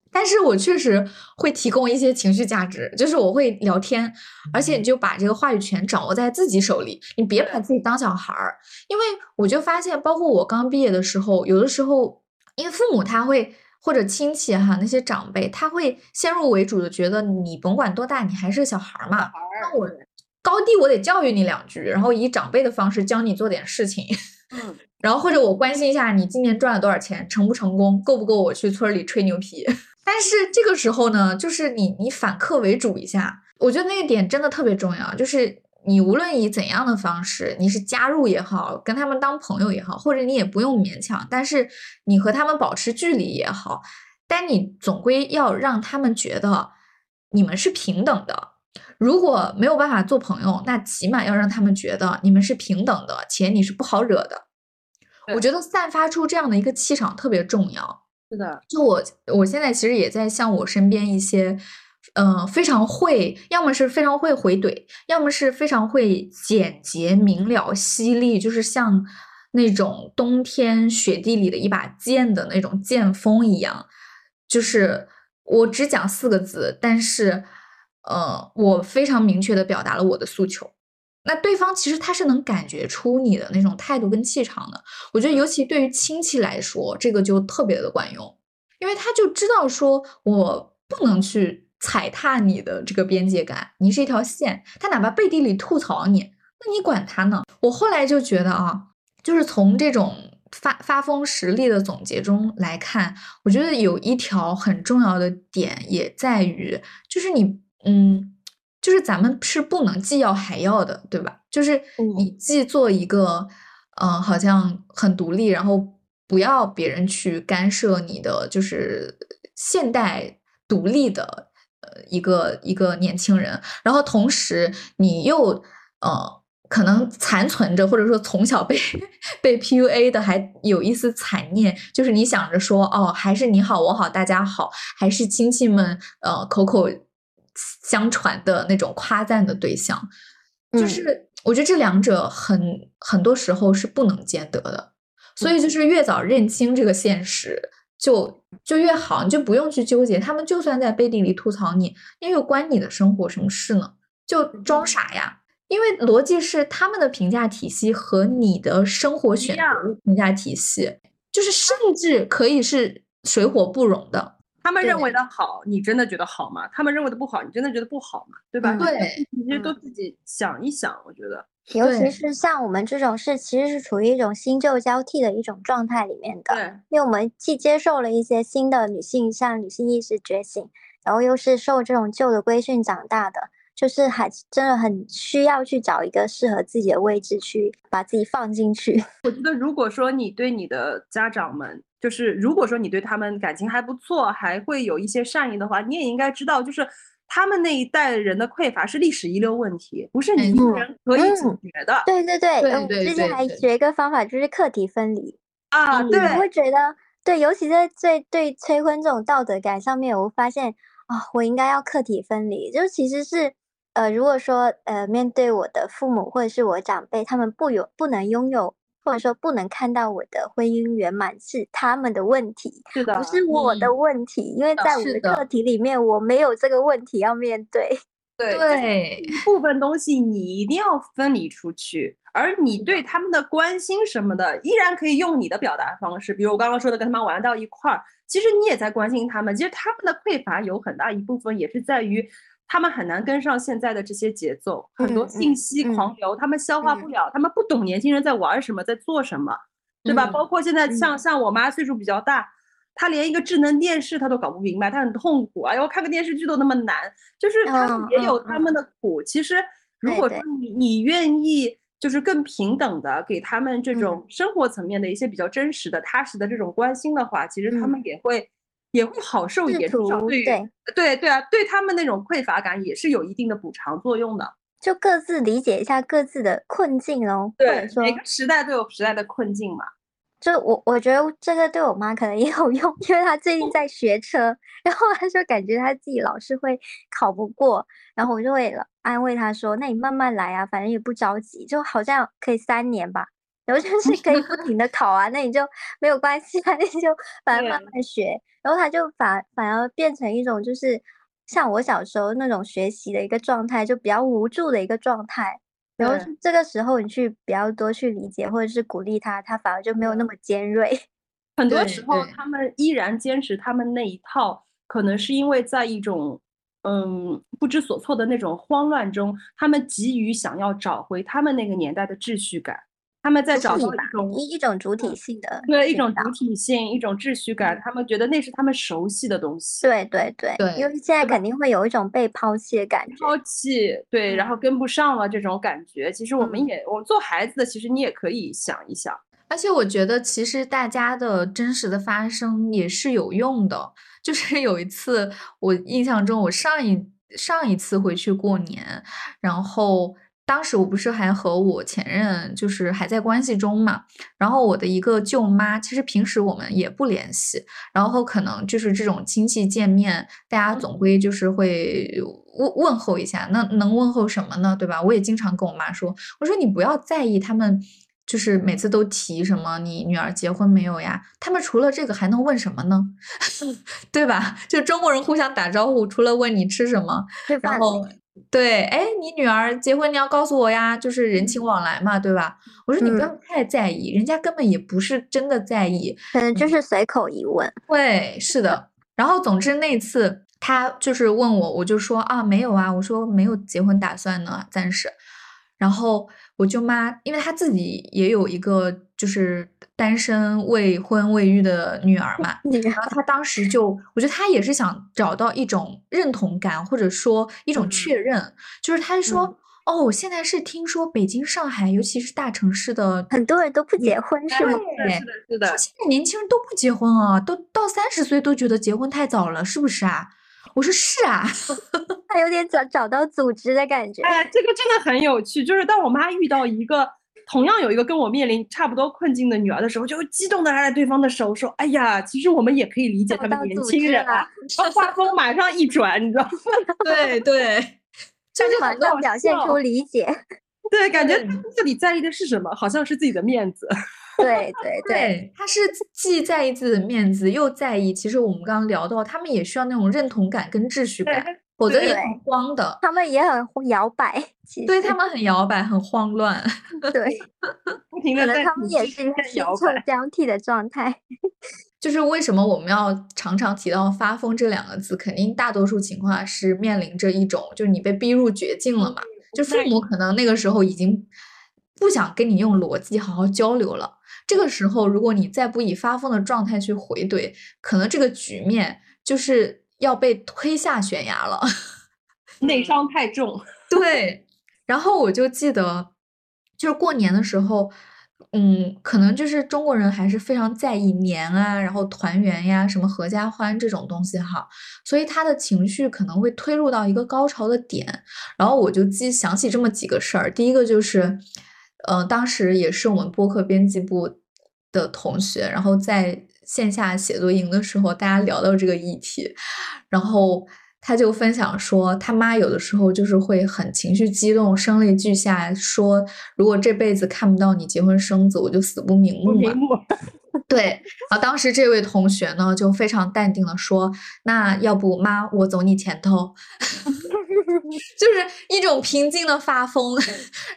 但是我确实会提供一些情绪价值，就是我会聊天，而且你就把这个话语权掌握在自己手里，你别把自己当小孩儿。因为我就发现，包括我刚毕业的时候，有的时候，因为父母他会或者亲戚哈那些长辈，他会先入为主的觉得你甭管多大，你还是个小孩儿嘛。那我高低我得教育你两句，然后以长辈的方式教你做点事情。嗯，然后或者我关心一下你今年赚了多少钱，成不成功，够不够我去村里吹牛皮。但是这个时候呢，就是你你反客为主一下，我觉得那个点真的特别重要。就是你无论以怎样的方式，你是加入也好，跟他们当朋友也好，或者你也不用勉强，但是你和他们保持距离也好，但你总归要让他们觉得你们是平等的。如果没有办法做朋友，那起码要让他们觉得你们是平等的，且你是不好惹的。我觉得散发出这样的一个气场特别重要。是的，就我我现在其实也在向我身边一些，嗯，非常会，要么是非常会回怼，要么是非常会简洁明了、犀利，就是像那种冬天雪地里的一把剑的那种剑锋一样。就是我只讲四个字，但是，呃，我非常明确的表达了我的诉求。那对方其实他是能感觉出你的那种态度跟气场的，我觉得尤其对于亲戚来说，这个就特别的管用，因为他就知道说我不能去踩踏你的这个边界感，你是一条线，他哪怕背地里吐槽你，那你管他呢？我后来就觉得啊，就是从这种发发疯实力的总结中来看，我觉得有一条很重要的点也在于，就是你嗯。就是咱们是不能既要还要的，对吧？就是你既做一个，嗯，好像很独立，然后不要别人去干涉你的，就是现代独立的呃一个一个年轻人，然后同时你又呃可能残存着，或者说从小被 被 PUA 的还有一丝残念，就是你想着说哦，还是你好我好大家好，还是亲戚们呃口口。相传的那种夸赞的对象，就是我觉得这两者很很多时候是不能兼得的，所以就是越早认清这个现实，就就越好，你就不用去纠结。他们，就算在背地里吐槽你，那又关你的生活什么事呢？就装。傻呀，因为逻辑是他们的评价体系和你的生活选择评价体系，就是甚至可以是水火不容的。他们认为的好，你真的觉得好吗？他们认为的不好，你真的觉得不好吗？对吧？对，其实都自己想一想，我觉得，尤其是像我们这种是其实是处于一种新旧交替的一种状态里面的。对，因为我们既接受了一些新的女性，像女性意识觉醒，然后又是受这种旧的规训长大的，就是还真的很需要去找一个适合自己的位置，去把自己放进去。我觉得，如果说你对你的家长们，就是如果说你对他们感情还不错，还会有一些善意的话，你也应该知道，就是他们那一代人的匮乏是历史遗留问题，不是你一个人可以解决的。对对对，对对之前还学一个方法，就是课题分离啊。对，我会觉得，对，尤其在在对催婚这种道德感上面，我会发现啊，我应该要课题分离。就其实是，呃，如果说呃，面对我的父母或者是我长辈，他们不有不能拥有。或者说不能看到我的婚姻圆满是他们的问题，是的，不是我的问题，因为在我的课题里面我没有这个问题要面对。对，部分东西你一定要分离出去，而你对他们的关心什么的，依然可以用你的表达方式，比如我刚刚说的跟他们玩到一块儿，其实你也在关心他们。其实他们的匮乏有很大一部分也是在于。他们很难跟上现在的这些节奏，很多信息狂流，他们消化不了，他们不懂年轻人在玩什么，在做什么，对吧？包括现在像像我妈岁数比较大，她连一个智能电视她都搞不明白，她很痛苦。哎呦，看个电视剧都那么难，就是他们也有他们的苦。其实，如果说你你愿意，就是更平等的给他们这种生活层面的一些比较真实的、踏实的这种关心的话，其实他们也会也会好受一点。至少对对对啊，对他们那种匮乏感也是有一定的补偿作用的。就各自理解一下各自的困境哦。对，每个时代都有时代的困境嘛。就我我觉得这个对我妈可能也有用，因为她最近在学车，然后她就感觉她自己老是会考不过，然后我就会安慰她说：“那你慢慢来啊，反正也不着急，就好像可以三年吧，然后就是可以不停的考啊，那你就没有关系啊，你就反正慢慢学。”然后他就反反而变成一种就是像我小时候那种学习的一个状态，就比较无助的一个状态。然后这个时候你去比较多去理解或者是鼓励他，他反而就没有那么尖锐。很多时候他们依然坚持他们那一套，可能是因为在一种嗯不知所措的那种慌乱中，他们急于想要找回他们那个年代的秩序感。他们在找到一种一一种主体性的，对一种主体性，一种秩序感。他们觉得那是他们熟悉的东西。对对对，因为现在肯定会有一种被抛弃的感觉。抛弃，对，然后跟不上了这种感觉。其实我们也，我做孩子的，其实你也可以想一想。而且我觉得，其实大家的真实的发生也是有用的。就是有一次，我印象中，我上一上一次回去过年，然后。当时我不是还和我前任就是还在关系中嘛，然后我的一个舅妈，其实平时我们也不联系，然后可能就是这种亲戚见面，大家总归就是会问问候一下，那能问候什么呢？对吧？我也经常跟我妈说，我说你不要在意他们，就是每次都提什么你女儿结婚没有呀？他们除了这个还能问什么呢？对吧？就中国人互相打招呼，除了问你吃什么，然后。对，哎，你女儿结婚你要告诉我呀，就是人情往来嘛，对吧？我说你不要太在意，人家根本也不是真的在意，可能就是随口一问。对，是的。然后总之那次他就是问我，我就说啊没有啊，我说没有结婚打算呢，暂时。然后我舅妈，因为她自己也有一个就是单身未婚未育的女儿嘛，然后她当时就，我觉得她也是想找到一种认同感，或者说一种确认，就是她说，哦，现在是听说北京、上海，尤其是大城市的很多人都不结婚，是吗？是的，是的。现在年轻人都不结婚啊，都到三十岁都觉得结婚太早了，是不是啊？我说是啊，他有点找找到组织的感觉。哎，这个真的很有趣。就是当我妈遇到一个同样有一个跟我面临差不多困境的女儿的时候，就会激动的拉着对方的手说：“哎呀，其实我们也可以理解他们年轻人啊。”画风马上一转，你知道吗？对对，就是马上表现出理解。对，感觉这里在意的是什么？好像是自己的面子。对对对，他是既在意自己的面子，又在意。其实我们刚刚聊到，他们也需要那种认同感跟秩序感，否则也很慌的。他们也很摇摆，对他们很摇摆，很慌乱。对，不停的在他们也是一个摇摆交替的状态。就是为什么我们要常常提到“发疯”这两个字？肯定大多数情况是面临着一种，就是你被逼入绝境了嘛。就父母可能那个时候已经不想跟你用逻辑好好交流了。这个时候，如果你再不以发疯的状态去回怼，可能这个局面就是要被推下悬崖了，内伤太重。对，然后我就记得，就是过年的时候，嗯，可能就是中国人还是非常在意年啊，然后团圆呀，什么合家欢这种东西哈，所以他的情绪可能会推入到一个高潮的点。然后我就记想起这么几个事儿，第一个就是。呃，当时也是我们播客编辑部的同学，然后在线下写作营的时候，大家聊到这个议题，然后他就分享说，他妈有的时候就是会很情绪激动，声泪俱下，说如果这辈子看不到你结婚生子，我就死不瞑目嘛。对，然后当时这位同学呢，就非常淡定的说，那要不妈，我走你前头。就是一种平静的发疯，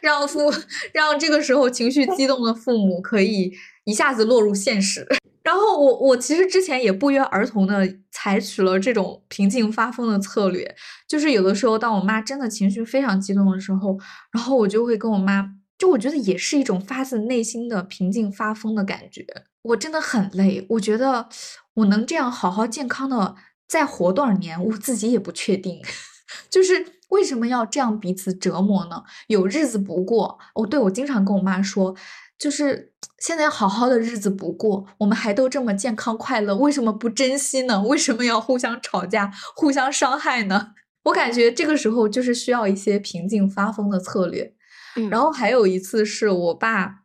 让父让这个时候情绪激动的父母可以一下子落入现实。然后我我其实之前也不约而同的采取了这种平静发疯的策略，就是有的时候当我妈真的情绪非常激动的时候，然后我就会跟我妈，就我觉得也是一种发自内心的平静发疯的感觉。我真的很累，我觉得。我能这样好好健康的再活多少年，我自己也不确定。就是为什么要这样彼此折磨呢？有日子不过，哦，对我经常跟我妈说，就是现在好好的日子不过，我们还都这么健康快乐，为什么不珍惜呢？为什么要互相吵架、互相伤害呢？我感觉这个时候就是需要一些平静发疯的策略。然后还有一次是我爸，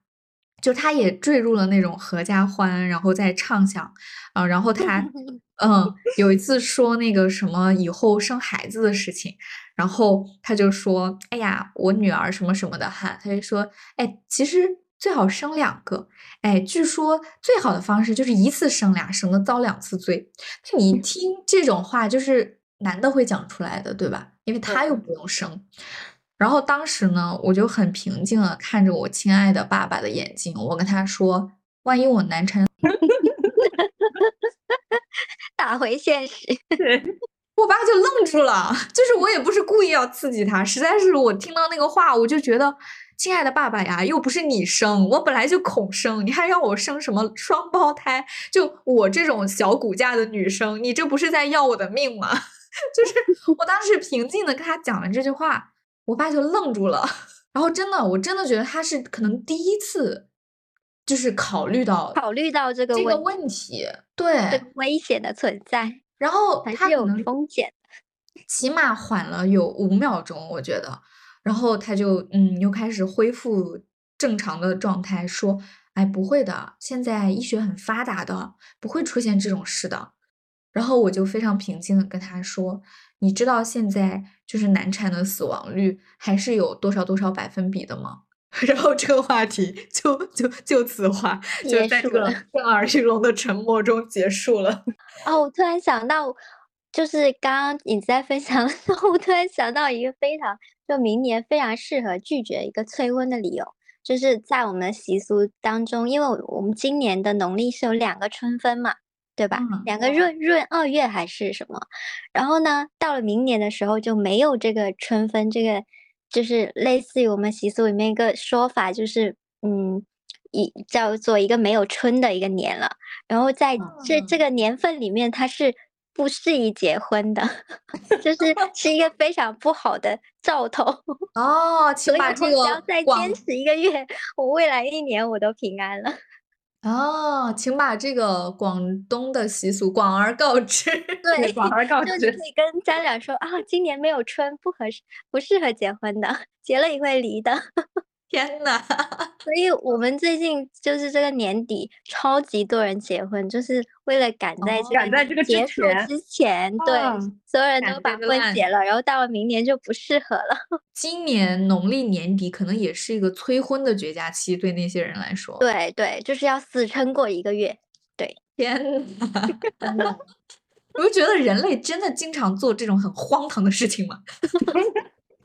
就他也坠入了那种合家欢，然后在畅想啊，然后他 嗯有一次说那个什么以后生孩子的事情，然后他就说，哎呀，我女儿什么什么的哈，他就说，哎，其实最好生两个，哎，据说最好的方式就是一次生俩，省得遭两次罪。那你听这种话，就是男的会讲出来的，对吧？因为他又不用生。然后当时呢，我就很平静的看着我亲爱的爸爸的眼睛，我跟他说：“万一我难产，打回现实。” 我爸就愣住了，就是我也不是故意要刺激他，实在是我听到那个话，我就觉得，亲爱的爸爸呀，又不是你生，我本来就恐生，你还让我生什么双胞胎？就我这种小骨架的女生，你这不是在要我的命吗？就是我当时平静的跟他讲了这句话。我爸就愣住了，然后真的，我真的觉得他是可能第一次，就是考虑到考虑到这个这个问题，对危险的存在，然后他有风险，起码缓了有五秒钟，我觉得，然后他就嗯，又开始恢复正常的状态，说，哎，不会的，现在医学很发达的，不会出现这种事的。然后我就非常平静的跟他说。你知道现在就是难产的死亡率还是有多少多少百分比的吗？然后这个话题就就就此话就在这个震耳欲聋的沉默中结束了。哦，我突然想到，就是刚刚你在分享的时候，我突然想到一个非常就明年非常适合拒绝一个催婚的理由，就是在我们的习俗当中，因为我们今年的农历是有两个春分嘛。对吧？两个闰闰二月还是什么？然后呢，到了明年的时候就没有这个春分，这个就是类似于我们习俗里面一个说法，就是嗯，一叫做一个没有春的一个年了。然后在这这个年份里面，它是不适宜结婚的，就是 是一个非常不好的兆头。哦，请把这个只要再坚持一个月，我未来一年我都平安了。哦，请把这个广东的习俗广而告之。对，广而告之，就可以跟家长说啊，今年没有春，不合适，不适合结婚的，结了也会离的。天呐，所以我们最近就是这个年底，超级多人结婚，就是为了赶在赶在这个结束之前，对，所有人都把婚结了，然后到了明年就不适合了。今年农历年底可能也是一个催婚的绝佳期，对那些人来说。对对，就是要死撑过一个月。对，天呐，我就觉得人类真的经常做这种很荒唐的事情吗？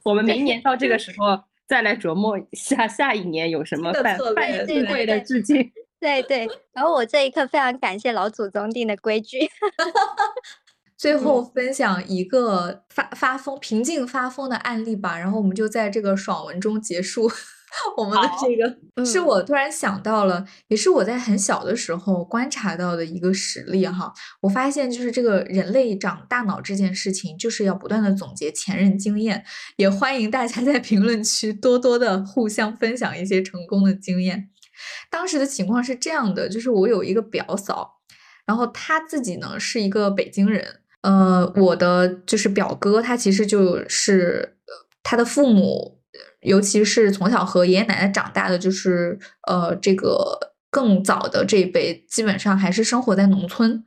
我们明年到这个时候。再来琢磨下下一年有什么办办智慧的致敬。对对，然后我这一刻非常感谢老祖宗定的规矩。最后分享一个发发疯、平静发疯的案例吧，然后我们就在这个爽文中结束。我们的这个是我突然想到了，也是我在很小的时候观察到的一个实例哈。我发现就是这个人类长大脑这件事情，就是要不断的总结前人经验。也欢迎大家在评论区多多的互相分享一些成功的经验。当时的情况是这样的，就是我有一个表嫂，然后她自己呢是一个北京人，呃，我的就是表哥，他其实就是他的父母。尤其是从小和爷爷奶奶长大的，就是呃，这个更早的这一辈，基本上还是生活在农村。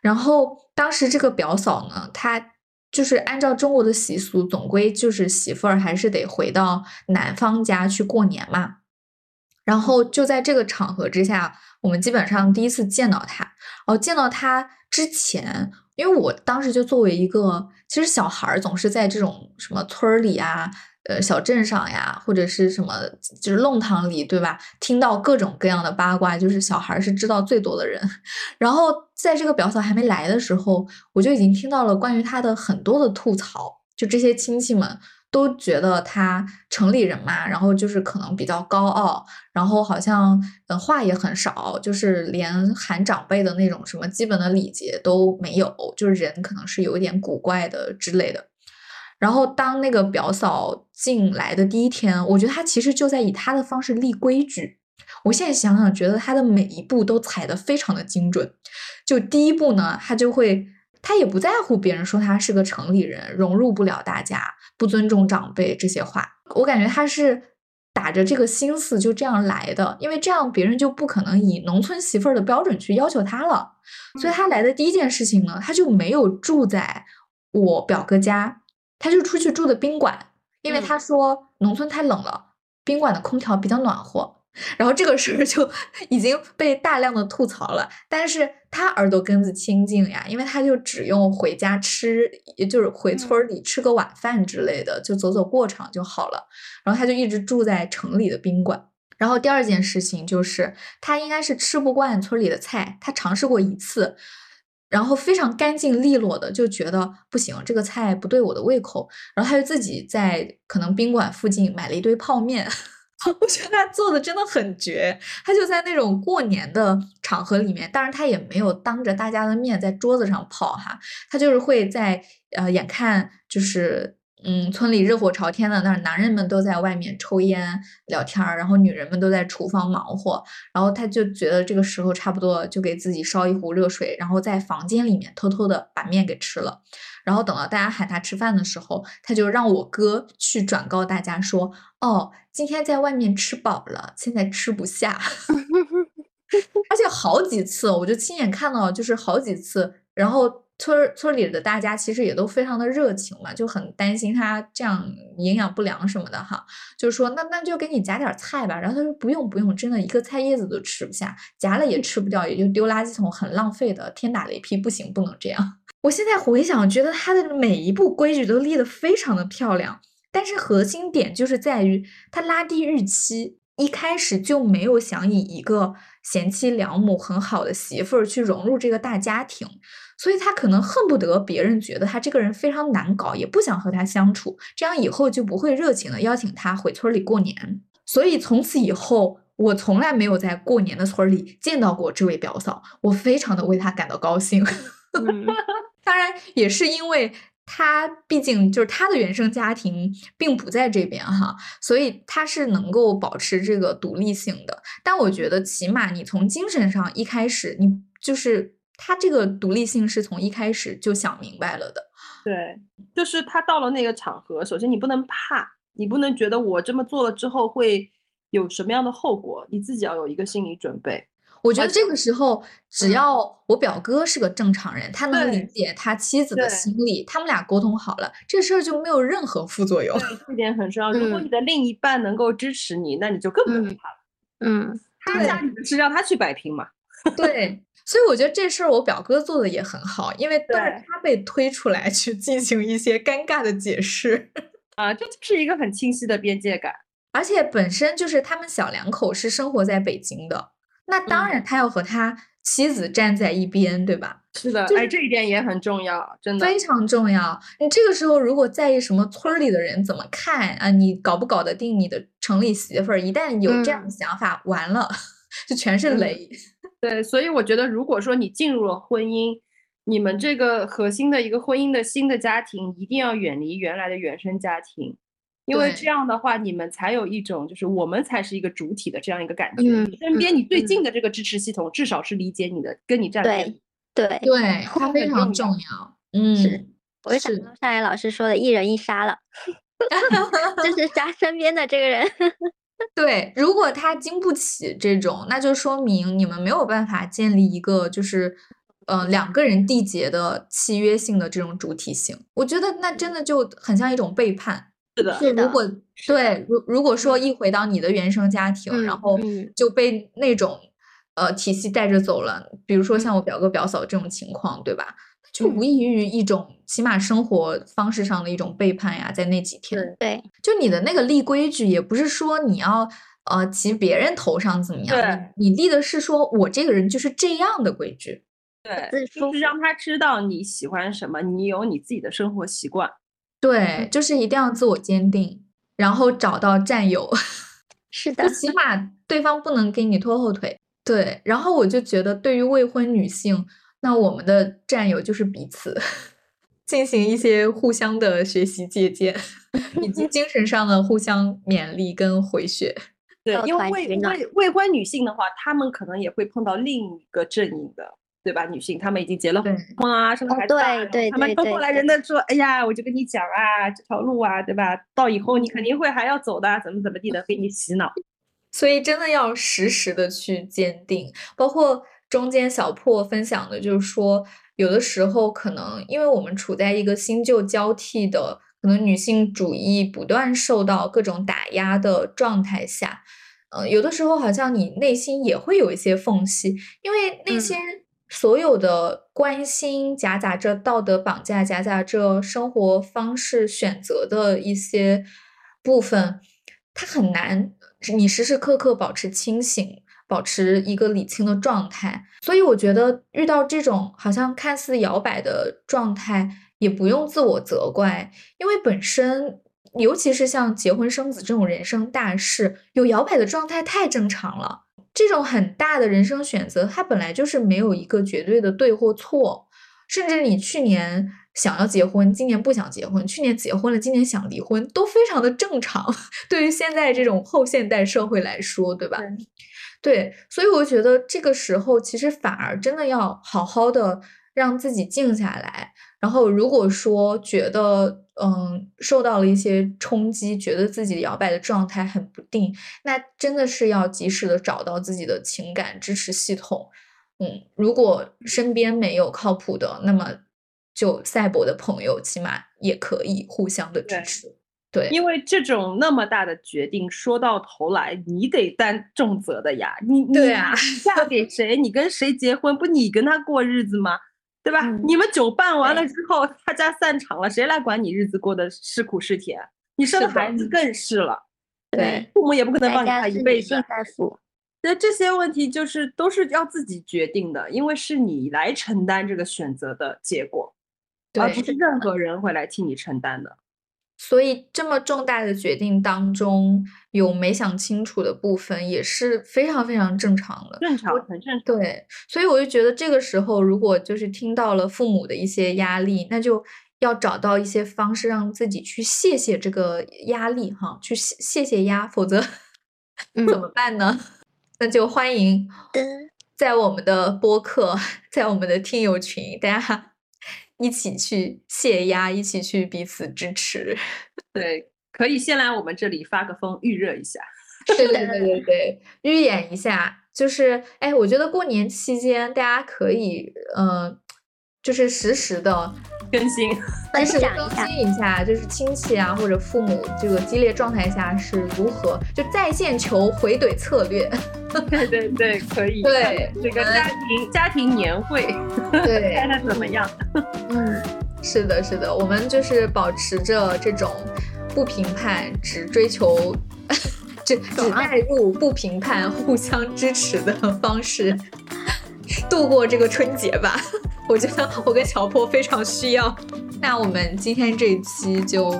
然后当时这个表嫂呢，她就是按照中国的习俗，总归就是媳妇儿还是得回到男方家去过年嘛。然后就在这个场合之下，我们基本上第一次见到她。哦，见到她之前，因为我当时就作为一个，其实小孩儿总是在这种什么村里啊。呃，小镇上呀，或者是什么，就是弄堂里，对吧？听到各种各样的八卦，就是小孩是知道最多的人。然后在这个表嫂还没来的时候，我就已经听到了关于她的很多的吐槽。就这些亲戚们都觉得他城里人嘛，然后就是可能比较高傲，然后好像呃话也很少，就是连喊长辈的那种什么基本的礼节都没有，就是人可能是有一点古怪的之类的。然后当那个表嫂进来的第一天，我觉得她其实就在以她的方式立规矩。我现在想想，觉得她的每一步都踩得非常的精准。就第一步呢，她就会，他也不在乎别人说他是个城里人，融入不了大家，不尊重长辈这些话。我感觉他是打着这个心思就这样来的，因为这样别人就不可能以农村媳妇儿的标准去要求他了。所以他来的第一件事情呢，他就没有住在我表哥家。他就出去住的宾馆，因为他说农村太冷了，宾馆的空调比较暖和。然后这个事儿就 已经被大量的吐槽了。但是他耳朵根子清净呀，因为他就只用回家吃，也就是回村里吃个晚饭之类的，就走走过场就好了。然后他就一直住在城里的宾馆。然后第二件事情就是他应该是吃不惯村里的菜，他尝试过一次。然后非常干净利落的就觉得不行，这个菜不对我的胃口。然后他就自己在可能宾馆附近买了一堆泡面，我觉得他做的真的很绝。他就在那种过年的场合里面，当然他也没有当着大家的面在桌子上泡哈，他就是会在呃眼看就是。嗯，村里热火朝天的，那男人们都在外面抽烟聊天儿，然后女人们都在厨房忙活。然后他就觉得这个时候差不多，就给自己烧一壶热水，然后在房间里面偷偷的把面给吃了。然后等到大家喊他吃饭的时候，他就让我哥去转告大家说：“哦，今天在外面吃饱了，现在吃不下。”而且好几次，我就亲眼看到，就是好几次，然后。村村里的大家其实也都非常的热情嘛，就很担心他这样营养不良什么的哈，就说那那就给你夹点菜吧。然后他说不用不用，真的一个菜叶子都吃不下，夹了也吃不掉，也就丢垃圾桶，很浪费的。天打雷劈，不行不能这样。我现在回想，觉得他的每一步规矩都立得非常的漂亮，但是核心点就是在于他拉低预期，一开始就没有想以一个贤妻良母很好的媳妇儿去融入这个大家庭。所以他可能恨不得别人觉得他这个人非常难搞，也不想和他相处，这样以后就不会热情的邀请他回村里过年。所以从此以后，我从来没有在过年的村里见到过这位表嫂，我非常的为她感到高兴。当然，也是因为他毕竟就是他的原生家庭并不在这边哈，所以他是能够保持这个独立性的。但我觉得，起码你从精神上一开始，你就是。他这个独立性是从一开始就想明白了的，对，就是他到了那个场合，首先你不能怕，你不能觉得我这么做了之后会有什么样的后果，你自己要有一个心理准备。我觉得这个时候，只要我表哥是个正常人，他能理解他妻子的心理，他们俩沟通好了，这事儿就没有任何副作用。这点很重要。如果你的另一半能够支持你，那你就更不用怕了。嗯，他家里的事让他去摆平嘛。对。所以我觉得这事儿我表哥做的也很好，因为都是他被推出来去进行一些尴尬的解释 啊，这就是一个很清晰的边界感。而且本身就是他们小两口是生活在北京的，那当然他要和他妻子站在一边，对吧？是的，哎，这一点也很重要，真的非常重要。你这个时候如果在意什么村里的人怎么看啊，你搞不搞得定你的城里媳妇儿？一旦有这样的想法，完了 就全是雷。对，所以我觉得，如果说你进入了婚姻，你们这个核心的一个婚姻的新的家庭，一定要远离原来的原生家庭，因为这样的话，你们才有一种就是我们才是一个主体的这样一个感觉。你身边你最近的这个支持系统，至少是理解你的，跟你站在对对，它非常重要。嗯，是，我就想到上海老师说的“一人一杀”了，就是杀身边的这个人。对，如果他经不起这种，那就说明你们没有办法建立一个就是，呃，两个人缔结的契约性的这种主体性。我觉得那真的就很像一种背叛。是的，是的。如果对，如如果说一回到你的原生家庭，然后就被那种呃体系带着走了，比如说像我表哥表嫂这种情况，对吧？就无异于一种起码生活方式上的一种背叛呀，在那几天，对，就你的那个立规矩，也不是说你要呃骑别人头上怎么样，你立的是说我这个人就是这样的规矩，对，就是让他知道你喜欢什么，你有你自己的生活习惯，对，就是一定要自我坚定，然后找到战友，是的，起码对方不能给你拖后腿。对，然后我就觉得，对于未婚女性，那我们的战友就是彼此，进行一些互相的学习借鉴，以及 精神上的互相勉励跟回血。对，因为未未未婚女性的话，她们可能也会碰到另一个阵营的，对吧？女性她们已经结了婚啊，生了孩子，对对，她们过来人的说，哎呀，我就跟你讲啊，这条路啊，对吧？到以后你肯定会还要走的，怎么怎么地的，给你洗脑。所以真的要实时的去坚定，包括中间小破分享的，就是说有的时候可能因为我们处在一个新旧交替的，可能女性主义不断受到各种打压的状态下，呃，有的时候好像你内心也会有一些缝隙，因为那些所有的关心夹杂着道德绑架，夹杂着生活方式选择的一些部分，它很难。你时时刻刻保持清醒，保持一个理清的状态，所以我觉得遇到这种好像看似摇摆的状态，也不用自我责怪，因为本身，尤其是像结婚生子这种人生大事，有摇摆的状态太正常了。这种很大的人生选择，它本来就是没有一个绝对的对或错，甚至你去年。想要结婚，今年不想结婚；去年结婚了，今年想离婚，都非常的正常。对于现在这种后现代社会来说，对吧？所以我觉得这个时候其实反而真的要好好的让自己静下来。然后，如果说觉得嗯受到了一些冲击，觉得自己摇摆的状态很不定，那真的是要及时的找到自己的情感支持系统。嗯，如果身边没有靠谱的，那么。就赛博的朋友，起码也可以互相的支持，对，因为这种那么大的决定，说到头来你得担重责的呀。你对啊，嫁给 谁，你跟谁结婚，不你跟他过日子吗？对吧？你们酒办完了之后，大家散场了，谁来管你日子过得是苦是甜？你生孩子更是了，对，父母也不可能帮他一辈子。那这些问题就是都是要自己决定的，因为是你来承担这个选择的结果。而不是任何人会来替你承担的，所以这么重大的决定当中有没想清楚的部分也是非常非常正常的，正常很正常。对，所以我就觉得这个时候如果就是听到了父母的一些压力，那就要找到一些方式让自己去卸卸这个压力哈，去泄泄泄压，否则 怎么办呢？那就欢迎在我们的播客，在我们的听友群，大家。一起去泄压，一起去彼此支持。对，可以先来我们这里发个疯，预热一下。对对对对对，预演一下。就是，哎，我觉得过年期间大家可以，嗯，就是实时的。更新，分享更新一下，就是亲戚啊或者父母这个激烈状态下是如何就在线求回怼策略。对对对，可以。对，这个家庭家庭年会，对，看他怎么样。嗯，是的，是的，我们就是保持着这种不评判，只追求 只只带入不评判，互相支持的方式。度过这个春节吧，我觉得我跟小破非常需要。那我们今天这一期就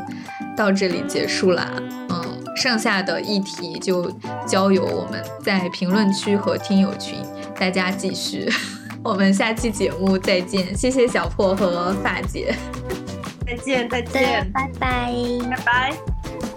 到这里结束啦，嗯，剩下的议题就交由我们在评论区和听友群大家继续。我们下期节目再见，谢谢小破和发姐，再见再见，拜拜拜拜。